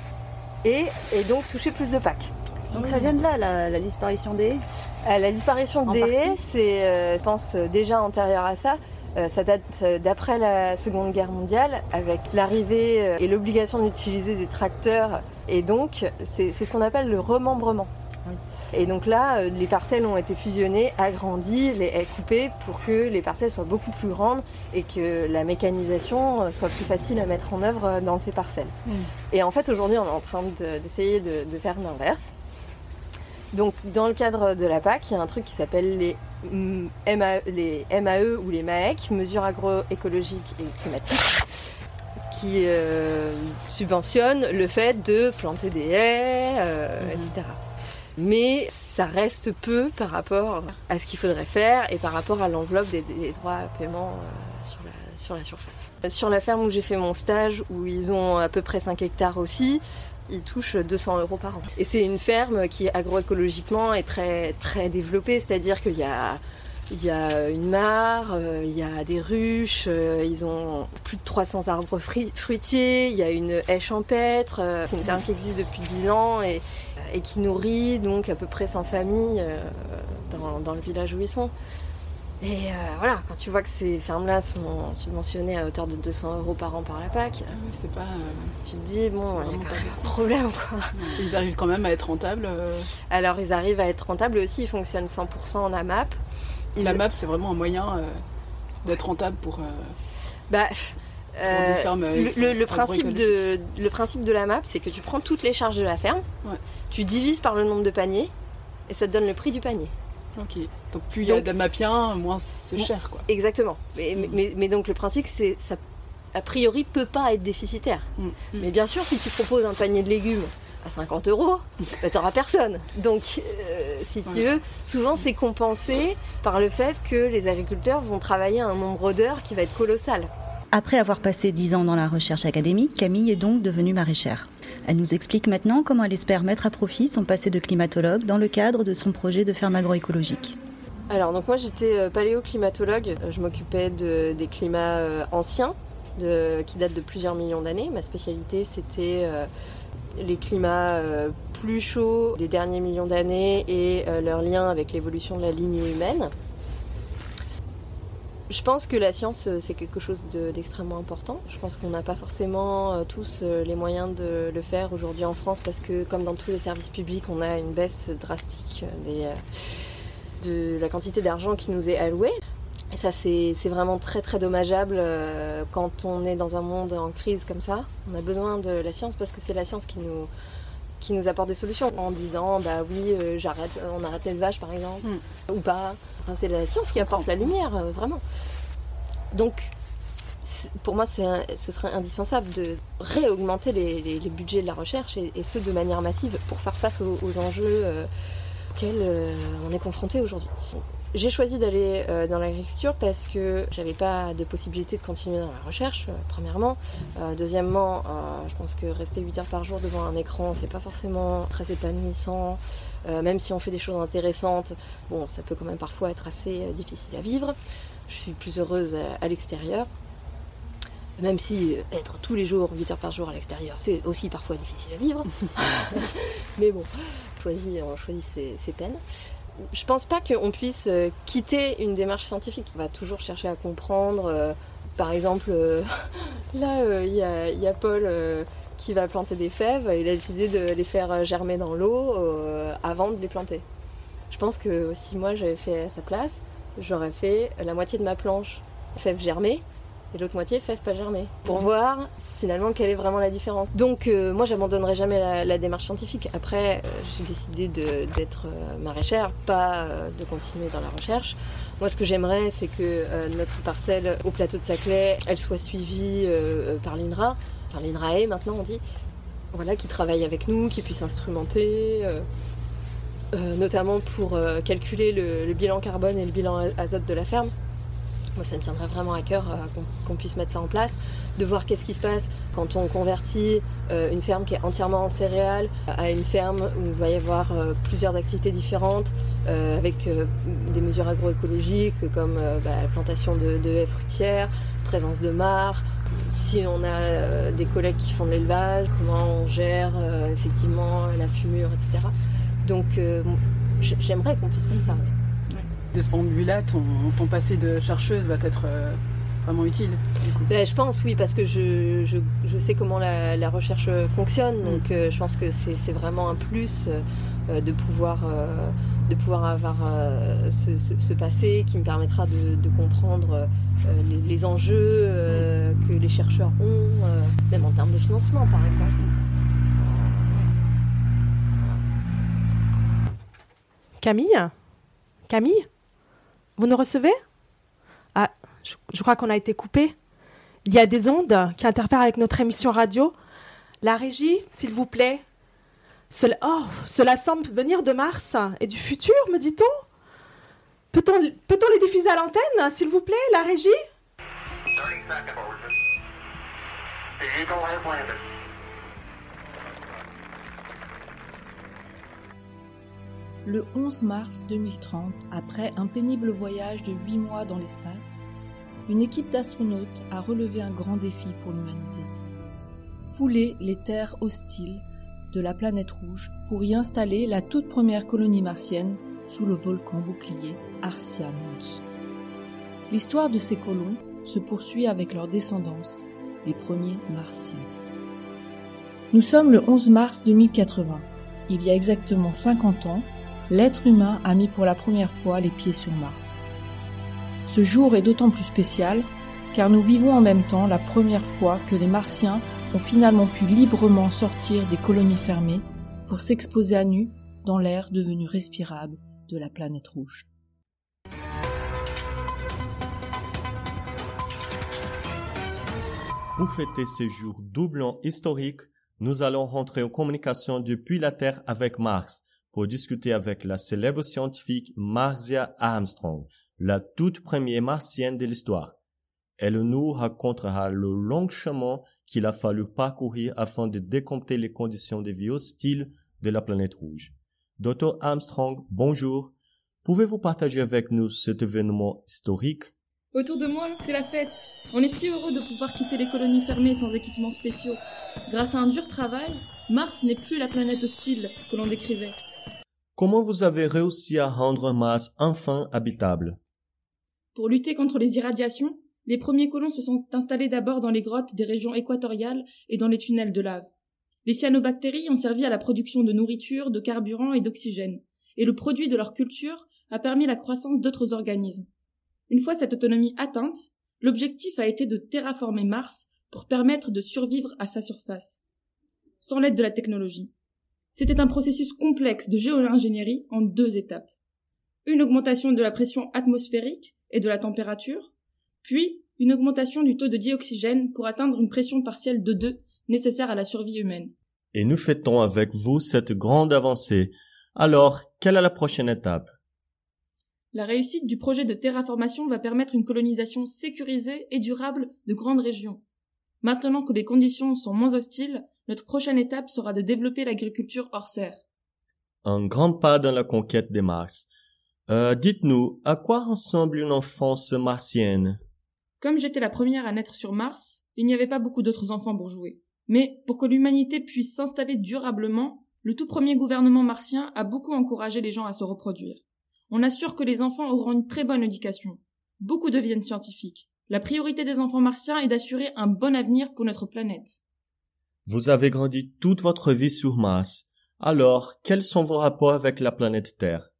et, et donc toucher plus de PAC. Donc ça vient de là, la, la disparition des haies Euh, La disparition En des haies, c'est, euh, je pense, euh, déjà antérieur à ça. Euh, ça date euh, d'après la Seconde Guerre mondiale, avec l'arrivée euh, et l'obligation d'utiliser des tracteurs. Et donc, c'est ce qu'on appelle le remembrement. Et donc là, euh, les parcelles ont été fusionnées, agrandies, les haies coupées pour que les parcelles soient beaucoup plus grandes et que la mécanisation euh, soit plus facile à mettre en œuvre euh, dans ces parcelles. Et en fait, aujourd'hui, on est en train de- d'essayer de, de faire l'inverse. Donc, dans le cadre de la PAC, il y a un truc qui s'appelle les, mm, MA les MAE ou les MAEC, mesures agroécologiques et climatiques, qui euh, subventionnent le fait de planter des haies, euh, etc. Mais ça reste peu par rapport à ce qu'il faudrait faire et par rapport à l'enveloppe des, droits à paiement euh, sur, la, sur la surface. Sur la ferme où j'ai fait mon stage, où ils ont à peu près 5 hectares aussi, il touche 200 euros par an. Et c'est une ferme qui agroécologiquement est très, très développée, c'est-à-dire qu'il y a, il y a une mare, euh, il y a des ruches, euh, ils ont plus de 300 arbres fruitiers, il y a une haie champêtre. euh, c'est une ferme qui existe depuis 10 ans et, et qui nourrit donc à peu près 100 familles dans, dans le village où ils sont. Et euh, voilà, quand tu vois que ces fermes-là sont subventionnées à hauteur de 200 euros par an par la PAC, c'est pas. tu te dis, bon, il y a quand même un problème quoi. Ils arrivent quand même à être rentables. euh. Alors ils arrivent à être rentables, aussi ils fonctionnent 100% en AMAP. La MAP, c'est vraiment un moyen euh, d'être rentable pour. euh, Bah, euh, fermes, euh, le, principe de, le principe de la map, c'est que tu prends toutes les charges de la ferme, tu divises par le nombre de paniers, et ça te donne le prix du panier. Ok. Donc plus il y a d'amapiens, moins c'est cher quoi. Exactement. Mais, mais- mais, mais donc le principe, c'est ça, a priori, peut pas être déficitaire. Mais bien sûr, si tu proposes un panier de légumes à 50 euros, bah, t'auras personne. Donc, euh, si tu veux, souvent c'est compensé par le fait que les agriculteurs vont travailler un nombre d'heures qui va être colossal. Après avoir passé 10 ans dans la recherche académique, Camille est donc devenue maraîchère. Elle nous explique maintenant comment elle espère mettre à profit son passé de climatologue dans le cadre de son projet de ferme agroécologique. Alors, donc moi j'étais euh, paléoclimatologue, Euh, je m'occupais de, des climats anciens de, qui datent de plusieurs millions d'années. Ma spécialité c'était euh, les climats euh, plus chauds des derniers millions d'années et euh, leur lien avec l'évolution de la lignée humaine. Je pense que la science, euh, c'est quelque chose de- d'extrêmement important. Je pense qu'on n'a pas forcément tous les moyens de le faire aujourd'hui en France parce que, comme dans tous les services publics, on a une baisse drastique de la quantité d'argent qui nous est allouée. Et ça, c'est vraiment très très dommageable euh, quand on est dans un monde en crise comme ça. On a besoin de la science parce que c'est la science qui nous, qui nous apporte des solutions en disant bah oui, euh, j'arrête, on arrête l'élevage par exemple, ou pas. Enfin, c'est la science qui apporte la lumière, euh, vraiment. Donc, pour moi, un- ce serait indispensable de réaugmenter les, les- les budgets de la recherche et, et ce de manière massive pour faire face aux, aux enjeux euh, auxquels euh, on est confronté aujourd'hui. J'ai choisi d'aller euh, dans l'agriculture parce que j'avais pas de possibilité de continuer dans la recherche, euh, premièrement. Euh, deuxièmement, je pense que rester 8 heures par jour devant un écran, c'est pas forcément très épanouissant. Même si on fait des choses intéressantes, bon, ça peut quand même parfois être assez difficile à vivre. Je suis plus heureuse à, l'extérieur. Même si être tous les jours, 8 heures par jour à l'extérieur, c'est aussi parfois difficile à vivre. Mais bon, choisit, on choisit ses, ses peines. Je pense pas qu'on puisse euh, quitter une démarche scientifique. On va toujours chercher à comprendre. euh, par exemple, euh, là, il y, a, il y a Paul qui va planter des fèves. Il a décidé de les faire germer dans l'eau avant de les planter. Je pense que si moi j'avais fait à sa place, j'aurais fait la moitié de ma planche fèves germées et l'autre moitié fèves pas germées. Pour voir finalement quelle est vraiment la différence. Donc euh, moi j'abandonnerai jamais la, démarche scientifique. Après euh, j'ai décidé d'être euh, maraîchère, pas de continuer dans la recherche. Moi ce que j'aimerais c'est que notre parcelle au plateau de Saclay, elle soit suivie par l'INRA, enfin l'INRAE maintenant on dit, voilà, qui travaille avec nous, qui puisse instrumenter. notamment pour calculer le, bilan carbone et le bilan azote de la ferme. Moi, ça me tiendrait vraiment à cœur qu'on puisse mettre ça en place, de voir qu'est-ce qui se passe quand on convertit euh, une ferme qui est entièrement en céréales à une ferme où il va y avoir euh, plusieurs activités différentes, euh, avec des mesures agroécologiques comme bah, la plantation de, haies fruitières, présence de mares. Si on a des collègues qui font de l'élevage, comment on gère effectivement la fumure, etc. Donc j'aimerais qu'on puisse faire ça. De ce point de vue-là, ton, passé de chercheuse va être vraiment utile. du coup. Ben, je pense oui parce que je, je, je sais comment la, la recherche fonctionne donc euh, je pense que c'est c'est vraiment un plus euh, de pouvoir euh, de pouvoir avoir euh, ce, ce- ce passé qui me permettra de, de comprendre euh, les, les enjeux euh, que les chercheurs ont euh, même en termes de financement par exemple. Camille? Camille? Vous nous recevez? je, crois qu'on a été coupé. Il y a des ondes qui interfèrent avec notre émission radio. La régie, s'il vous plaît. Cela, oh, cela semble venir de Mars et du futur, me dit-on Peut-on les diffuser à l'antenne, s'il vous plaît, la régie? Le 11 mars 2030, après un pénible voyage de 8 mois dans l'espace, une équipe d'astronautes a relevé un grand défi pour l'humanité. Fouler les terres hostiles de la planète rouge pour y installer la toute première colonie martienne sous le volcan bouclier Arsia Mons. L'histoire de ces colons se poursuit avec leur descendance, les premiers martiens. Nous sommes le 11 mars 2080. Il y a exactement 50 ans, l'être humain a mis pour la première fois les pieds sur Mars. Ce jour est d'autant plus spécial car nous vivons en même temps la première fois que les Martiens ont finalement pu librement sortir des colonies fermées pour s'exposer à nu dans l'air devenu respirable de la planète rouge. Pour fêter ce jour doublement historique, nous allons rentrer en communication depuis la Terre avec Mars pour discuter avec la célèbre scientifique Marcia Armstrong, la toute première martienne de l'histoire. Elle nous racontera le long chemin qu'il a fallu parcourir afin de décompter les conditions de vie hostiles de la planète rouge. Dr Armstrong, bonjour. Pouvez-vous partager avec nous cet événement historique? Autour de moi, c'est la fête. On est si heureux de pouvoir quitter les colonies fermées sans équipements spéciaux. Grâce à un dur travail, Mars n'est plus la planète hostile que l'on décrivait. Comment vous avez réussi à rendre Mars enfin habitable? Pour lutter contre les irradiations, les premiers colons se sont installés d'abord dans les grottes des régions équatoriales et dans les tunnels de lave. Les cyanobactéries ont servi à la production de nourriture, de carburant et d'oxygène, et le produit de leur culture a permis la croissance d'autres organismes. Une fois cette autonomie atteinte, l'objectif a été de terraformer Mars pour permettre de survivre à sa surface, sans l'aide de la technologie. C'était un processus complexe de géo-ingénierie en deux étapes. Une augmentation de la pression atmosphérique et de la température, puis une augmentation du taux de dioxygène pour atteindre une pression partielle de 2 nécessaire à la survie humaine. Et nous fêtons avec vous cette grande avancée. Alors, quelle est la prochaine étape? La réussite du projet de terraformation va permettre une colonisation sécurisée et durable de grandes régions. Maintenant que les conditions sont moins hostiles, notre prochaine étape sera de développer l'agriculture hors serre. Un grand pas dans la conquête des Mars. Euh, dites-nous, à quoi ressemble une enfance martienne? Comme j'étais la première à naître sur Mars, il n'y avait pas beaucoup d'autres enfants pour jouer. Mais pour que l'humanité puisse s'installer durablement, le tout premier gouvernement martien a beaucoup encouragé les gens à se reproduire. On assure que les enfants auront une très bonne éducation. Beaucoup deviennent scientifiques. La priorité des enfants martiens est d'assurer un bon avenir pour notre planète. Vous avez grandi toute votre vie sur Mars. Alors, quels sont vos rapports avec la planète Terre?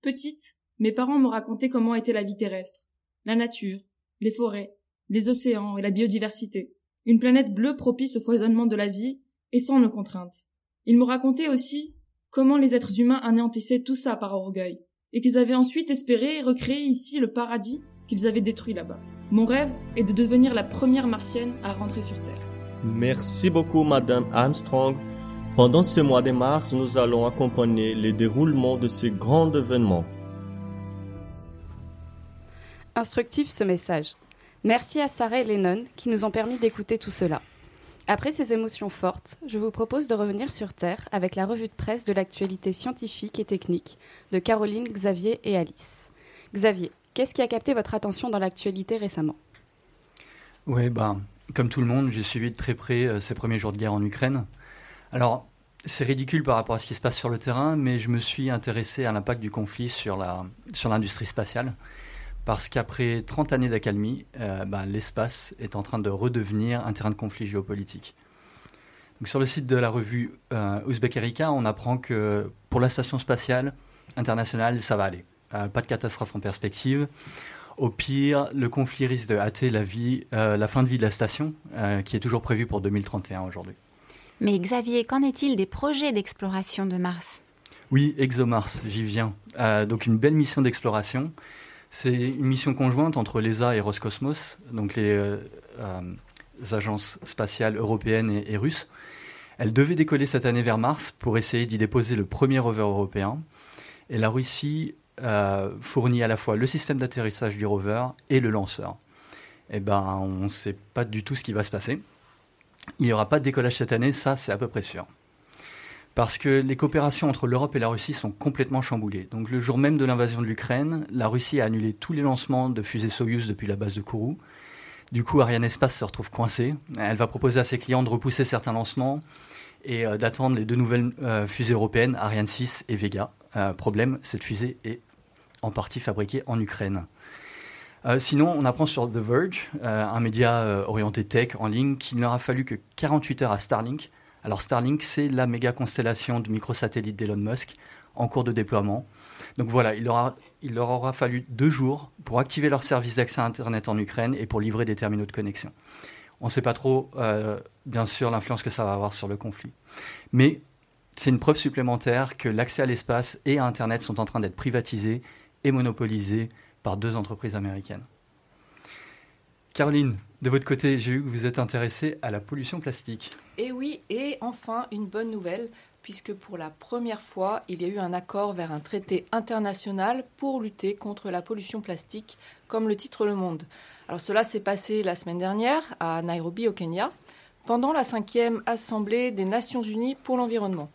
Petite, mes parents m'ont raconté comment était la vie terrestre, la nature, les forêts, les océans et la biodiversité. Une planète bleue propice au foisonnement de la vie et sans nos contraintes. Ils m'ont raconté aussi comment les êtres humains anéantissaient tout ça par orgueil, et qu'ils avaient ensuite espéré recréer ici le paradis qu'ils avaient détruit là-bas. Mon rêve est de devenir la première martienne à rentrer sur Terre. Merci beaucoup, Madame Armstrong. Pendant ce mois de mars, nous allons accompagner le déroulement de ce grand événement. Instructif ce message. Merci à Sarah et Lennon qui nous ont permis d'écouter tout cela. Après ces émotions fortes, je vous propose de revenir sur Terre avec la revue de presse de l'actualité scientifique et technique de Caroline, Xavier et Alice. Xavier, qu'est-ce qui a capté votre attention dans l'actualité récemment? Oui, bah, comme tout le monde, j'ai suivi de très près euh, ces premiers jours de guerre en Ukraine. Alors, c'est ridicule par rapport à ce qui se passe sur le terrain, mais je me suis intéressé à l'impact du conflit sur l'industrie spatiale. Parce qu'après 30 années d'accalmie, euh, bah, l'espace est en train de redevenir un terrain de conflit géopolitique. Sur le site de la revue euh, Uzbek Erika, on apprend que pour la station spatiale internationale, ça va aller. Euh, pas de catastrophe en perspective. Au pire, le conflit risque de hâter la, euh, la fin de vie de la station, euh, qui est toujours prévue pour 2031 aujourd'hui. Mais Xavier, qu'en est-il des projets d'exploration de Mars? Oui, ExoMars, j'y viens. Euh, donc une belle mission d'exploration. C'est une mission conjointe entre l'ESA et Roscosmos, donc les agences spatiales européennes et, russes. Elle devait décoller cette année vers Mars pour essayer d'y déposer le premier rover européen. Et la Russie euh, fournit à la fois le système d'atterrissage du rover et le lanceur. Eh ben, on ne sait pas du tout ce qui va se passer. Il n'y aura pas de décollage cette année, ça c'est à peu près sûr. parce que les coopérations entre l'Europe et la Russie sont complètement chamboulées. Donc le jour même de l'invasion de l'Ukraine, la Russie a annulé tous les lancements de fusées Soyuz depuis la base de Kourou. Du coup, Ariane Espace se retrouve coincée. Elle va proposer à ses clients de repousser certains lancements et euh, d'attendre les deux nouvelles euh, fusées européennes, Ariane 6 et Vega. Euh, problème, cette fusée est en partie fabriquée en Ukraine. Euh, sinon, on apprend sur The Verge, euh, un média euh, orienté tech en ligne, qu'il n'aura fallu que 48 heures à Starlink. Alors Starlink, c'est la méga constellation de microsatellites d'Elon Musk en cours de déploiement. Donc voilà, il, il leur aura fallu deux jours pour activer leur service d'accès à Internet en Ukraine et pour livrer des terminaux de connexion. On ne sait pas trop, bien sûr, l'influence que ça va avoir sur le conflit. Mais c'est une preuve supplémentaire que l'accès à l'espace et à Internet sont en train d'être privatisés et monopolisés deux entreprises américaines. Caroline, de votre côté, j'ai vu que vous êtes intéressée à la pollution plastique. Et oui, et enfin une bonne nouvelle, puisque pour la première fois, il y a eu un accord vers un traité international pour lutter contre la pollution plastique, comme le titre Le Monde. Alors cela s'est passé la semaine dernière à Nairobi, au Kenya, pendant la cinquième Assemblée des Nations Unies pour l'environnement.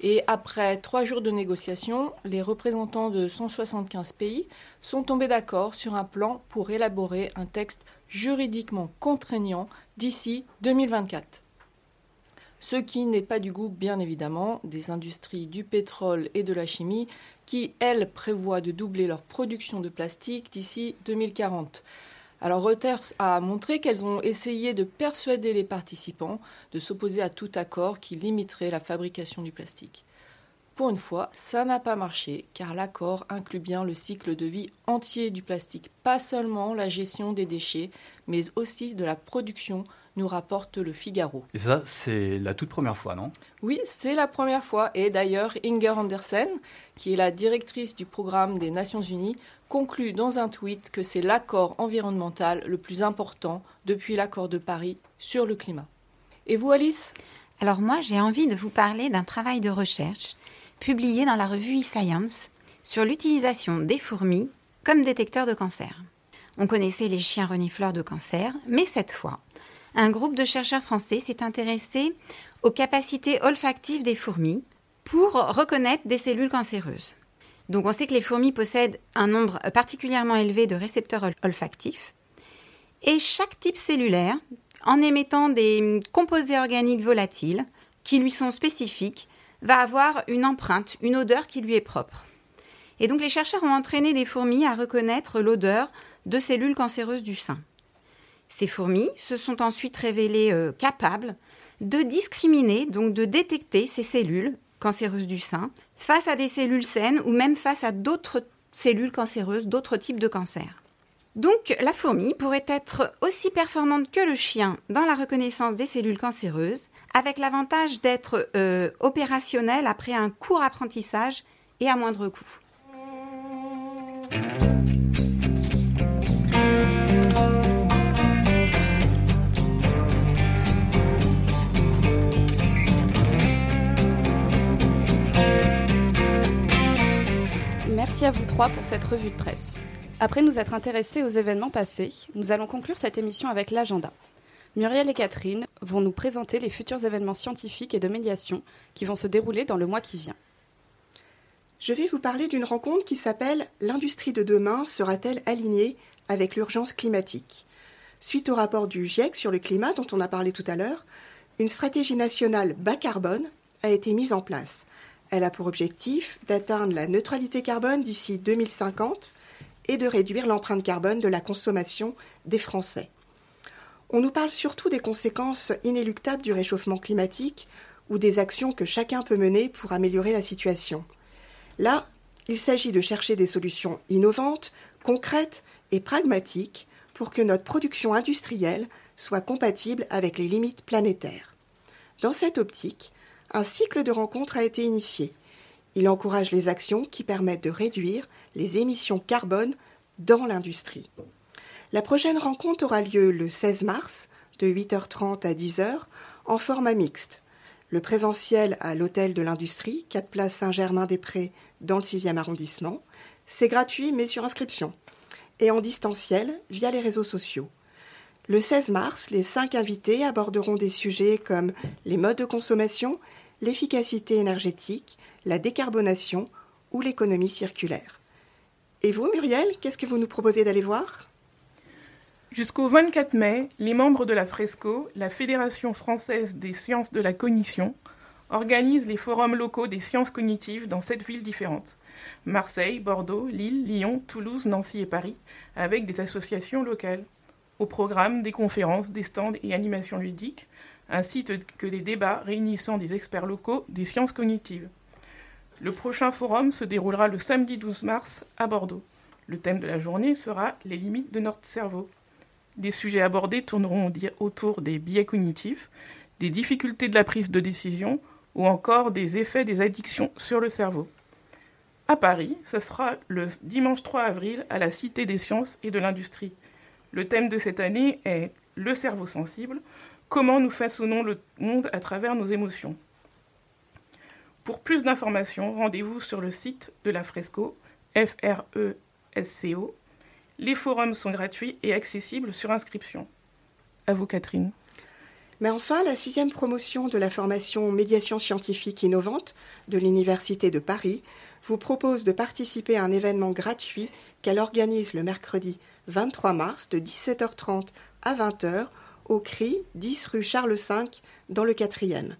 Et après trois jours de négociations, les représentants de 175 pays sont tombés d'accord sur un plan pour élaborer un texte juridiquement contraignant d'ici 2024. Ce qui n'est pas du goût, bien évidemment, des industries du pétrole et de la chimie qui, elles, prévoient de doubler leur production de plastique d'ici 2040. Alors Reuters a montré qu'elles ont essayé de persuader les participants de s'opposer à tout accord qui limiterait la fabrication du plastique. Pour une fois, ça n'a pas marché, car l'accord inclut bien le cycle de vie entier du plastique, pas seulement la gestion des déchets, mais aussi de la production, nous rapporte le Figaro. Et ça, c'est la toute première fois, non? Oui, c'est la première fois, et d'ailleurs Inger Andersen, qui est la directrice du programme des Nations Unies, conclut dans un tweet que c'est l'accord environnemental le plus important depuis l'accord de Paris sur le climat. Et vous, Alice? Alors moi, j'ai envie de vous parler d'un travail de recherche publié dans la revue eScience sur l'utilisation des fourmis comme détecteurs de cancer. On connaissait les chiens renifleurs de cancer, mais cette fois, un groupe de chercheurs français s'est intéressé aux capacités olfactives des fourmis pour reconnaître des cellules cancéreuses. Donc on sait que les fourmis possèdent un nombre particulièrement élevé de récepteurs ol- olfactifs et chaque type cellulaire, en émettant des composés organiques volatiles qui lui sont spécifiques, va avoir une empreinte, une odeur qui lui est propre. Et donc les chercheurs ont entraîné des fourmis à reconnaître l'odeur de cellules cancéreuses du sein. Ces fourmis se sont ensuite révélées euh, capables de discriminer, donc de détecter ces cellules cancéreuses du sein face à des cellules saines ou même face à d'autres cellules cancéreuses, d'autres types de cancers. Donc la fourmi pourrait être aussi performante que le chien dans la reconnaissance des cellules cancéreuses, avec l'avantage d'être euh, opérationnelle après un court apprentissage et à moindre coût. Merci à vous trois pour cette revue de presse. Après nous être intéressés aux événements passés, nous allons conclure cette émission avec l'agenda. Muriel et Catherine vont nous présenter les futurs événements scientifiques et de médiation qui vont se dérouler dans le mois qui vient. Je vais vous parler d'une rencontre qui s'appelle L'industrie de demain sera-t-elle alignée avec l'urgence climatique? Suite au rapport du GIEC sur le climat dont on a parlé tout à l'heure, une stratégie nationale bas carbone a été mise en place. Elle a pour objectif d'atteindre la neutralité carbone d'ici 2050 et de réduire l'empreinte carbone de la consommation des Français. On nous parle surtout des conséquences inéluctables du réchauffement climatique ou des actions que chacun peut mener pour améliorer la situation. Là, il s'agit de chercher des solutions innovantes, concrètes et pragmatiques pour que notre production industrielle soit compatible avec les limites planétaires. Dans cette optique, un cycle de rencontres a été initié. Il encourage les actions qui permettent de réduire les émissions carbone dans l'industrie. La prochaine rencontre aura lieu le 16 mars, de 8h30 à 10h, en format mixte. Le présentiel à l'Hôtel de l'Industrie, 4 places Saint-Germain-des-Prés, dans le 6e arrondissement. C'est gratuit, mais sur inscription. Et en distanciel, via les réseaux sociaux. Le 16 mars, les cinq invités aborderont des sujets comme les modes de consommation, l'efficacité énergétique, la décarbonation ou l'économie circulaire. Et vous, Muriel, qu'est-ce que vous nous proposez d'aller voir? Jusqu'au 24 mai, les membres de la FRESCO, la Fédération française des sciences de la cognition, organisent les forums locaux des sciences cognitives dans sept villes différentes. Marseille, Bordeaux, Lille, Lyon, Toulouse, Nancy et Paris, avec des associations locales. Au programme, des conférences, des stands et animations ludiques, ainsi que des débats réunissant des experts locaux des sciences cognitives. Le prochain forum se déroulera le samedi 12 mars à Bordeaux. Le thème de la journée sera les limites de notre cerveau. Les sujets abordés tourneront autour des biais cognitifs, des difficultés de la prise de décision ou encore des effets des addictions sur le cerveau. À Paris, ce sera le dimanche 3 avril à la Cité des sciences et de l'industrie. Le thème de cette année est Le cerveau sensible, comment nous façonnons le monde à travers nos émotions. Pour plus d'informations, rendez-vous sur le site de la Fresco, F-R-E-S-C-O. Les forums sont gratuits et accessibles sur inscription. À vous, Catherine. Mais enfin, la sixième promotion de la formation médiation scientifique innovante de l'Université de Paris vous propose de participer à un événement gratuit qu'elle organise le mercredi 23 mars de 17h30 à 20h au CRI 10 rue Charles V dans le 4e.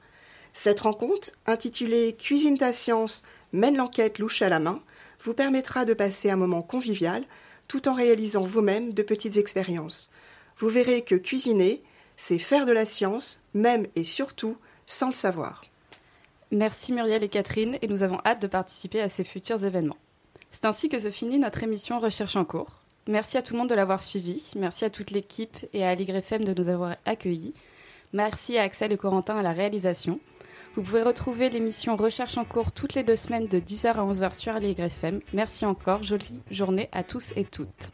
Cette rencontre, intitulée Cuisine ta science, mène l'enquête louche à la main, vous permettra de passer un moment convivial tout en réalisant vous-même de petites expériences. Vous verrez que cuisiner, c'est faire de la science, même et surtout sans le savoir. Merci Muriel et Catherine, et nous avons hâte de participer à ces futurs événements. C'est ainsi que se finit notre émission Recherche en cours. Merci à tout le monde de l'avoir suivi, merci à toute l'équipe et à FM de nous avoir accueillis. Merci à Axel et Corentin à la réalisation. Vous pouvez retrouver l'émission Recherche en cours toutes les deux semaines de 10h à 11h sur FM. Merci encore, jolie journée à tous et toutes.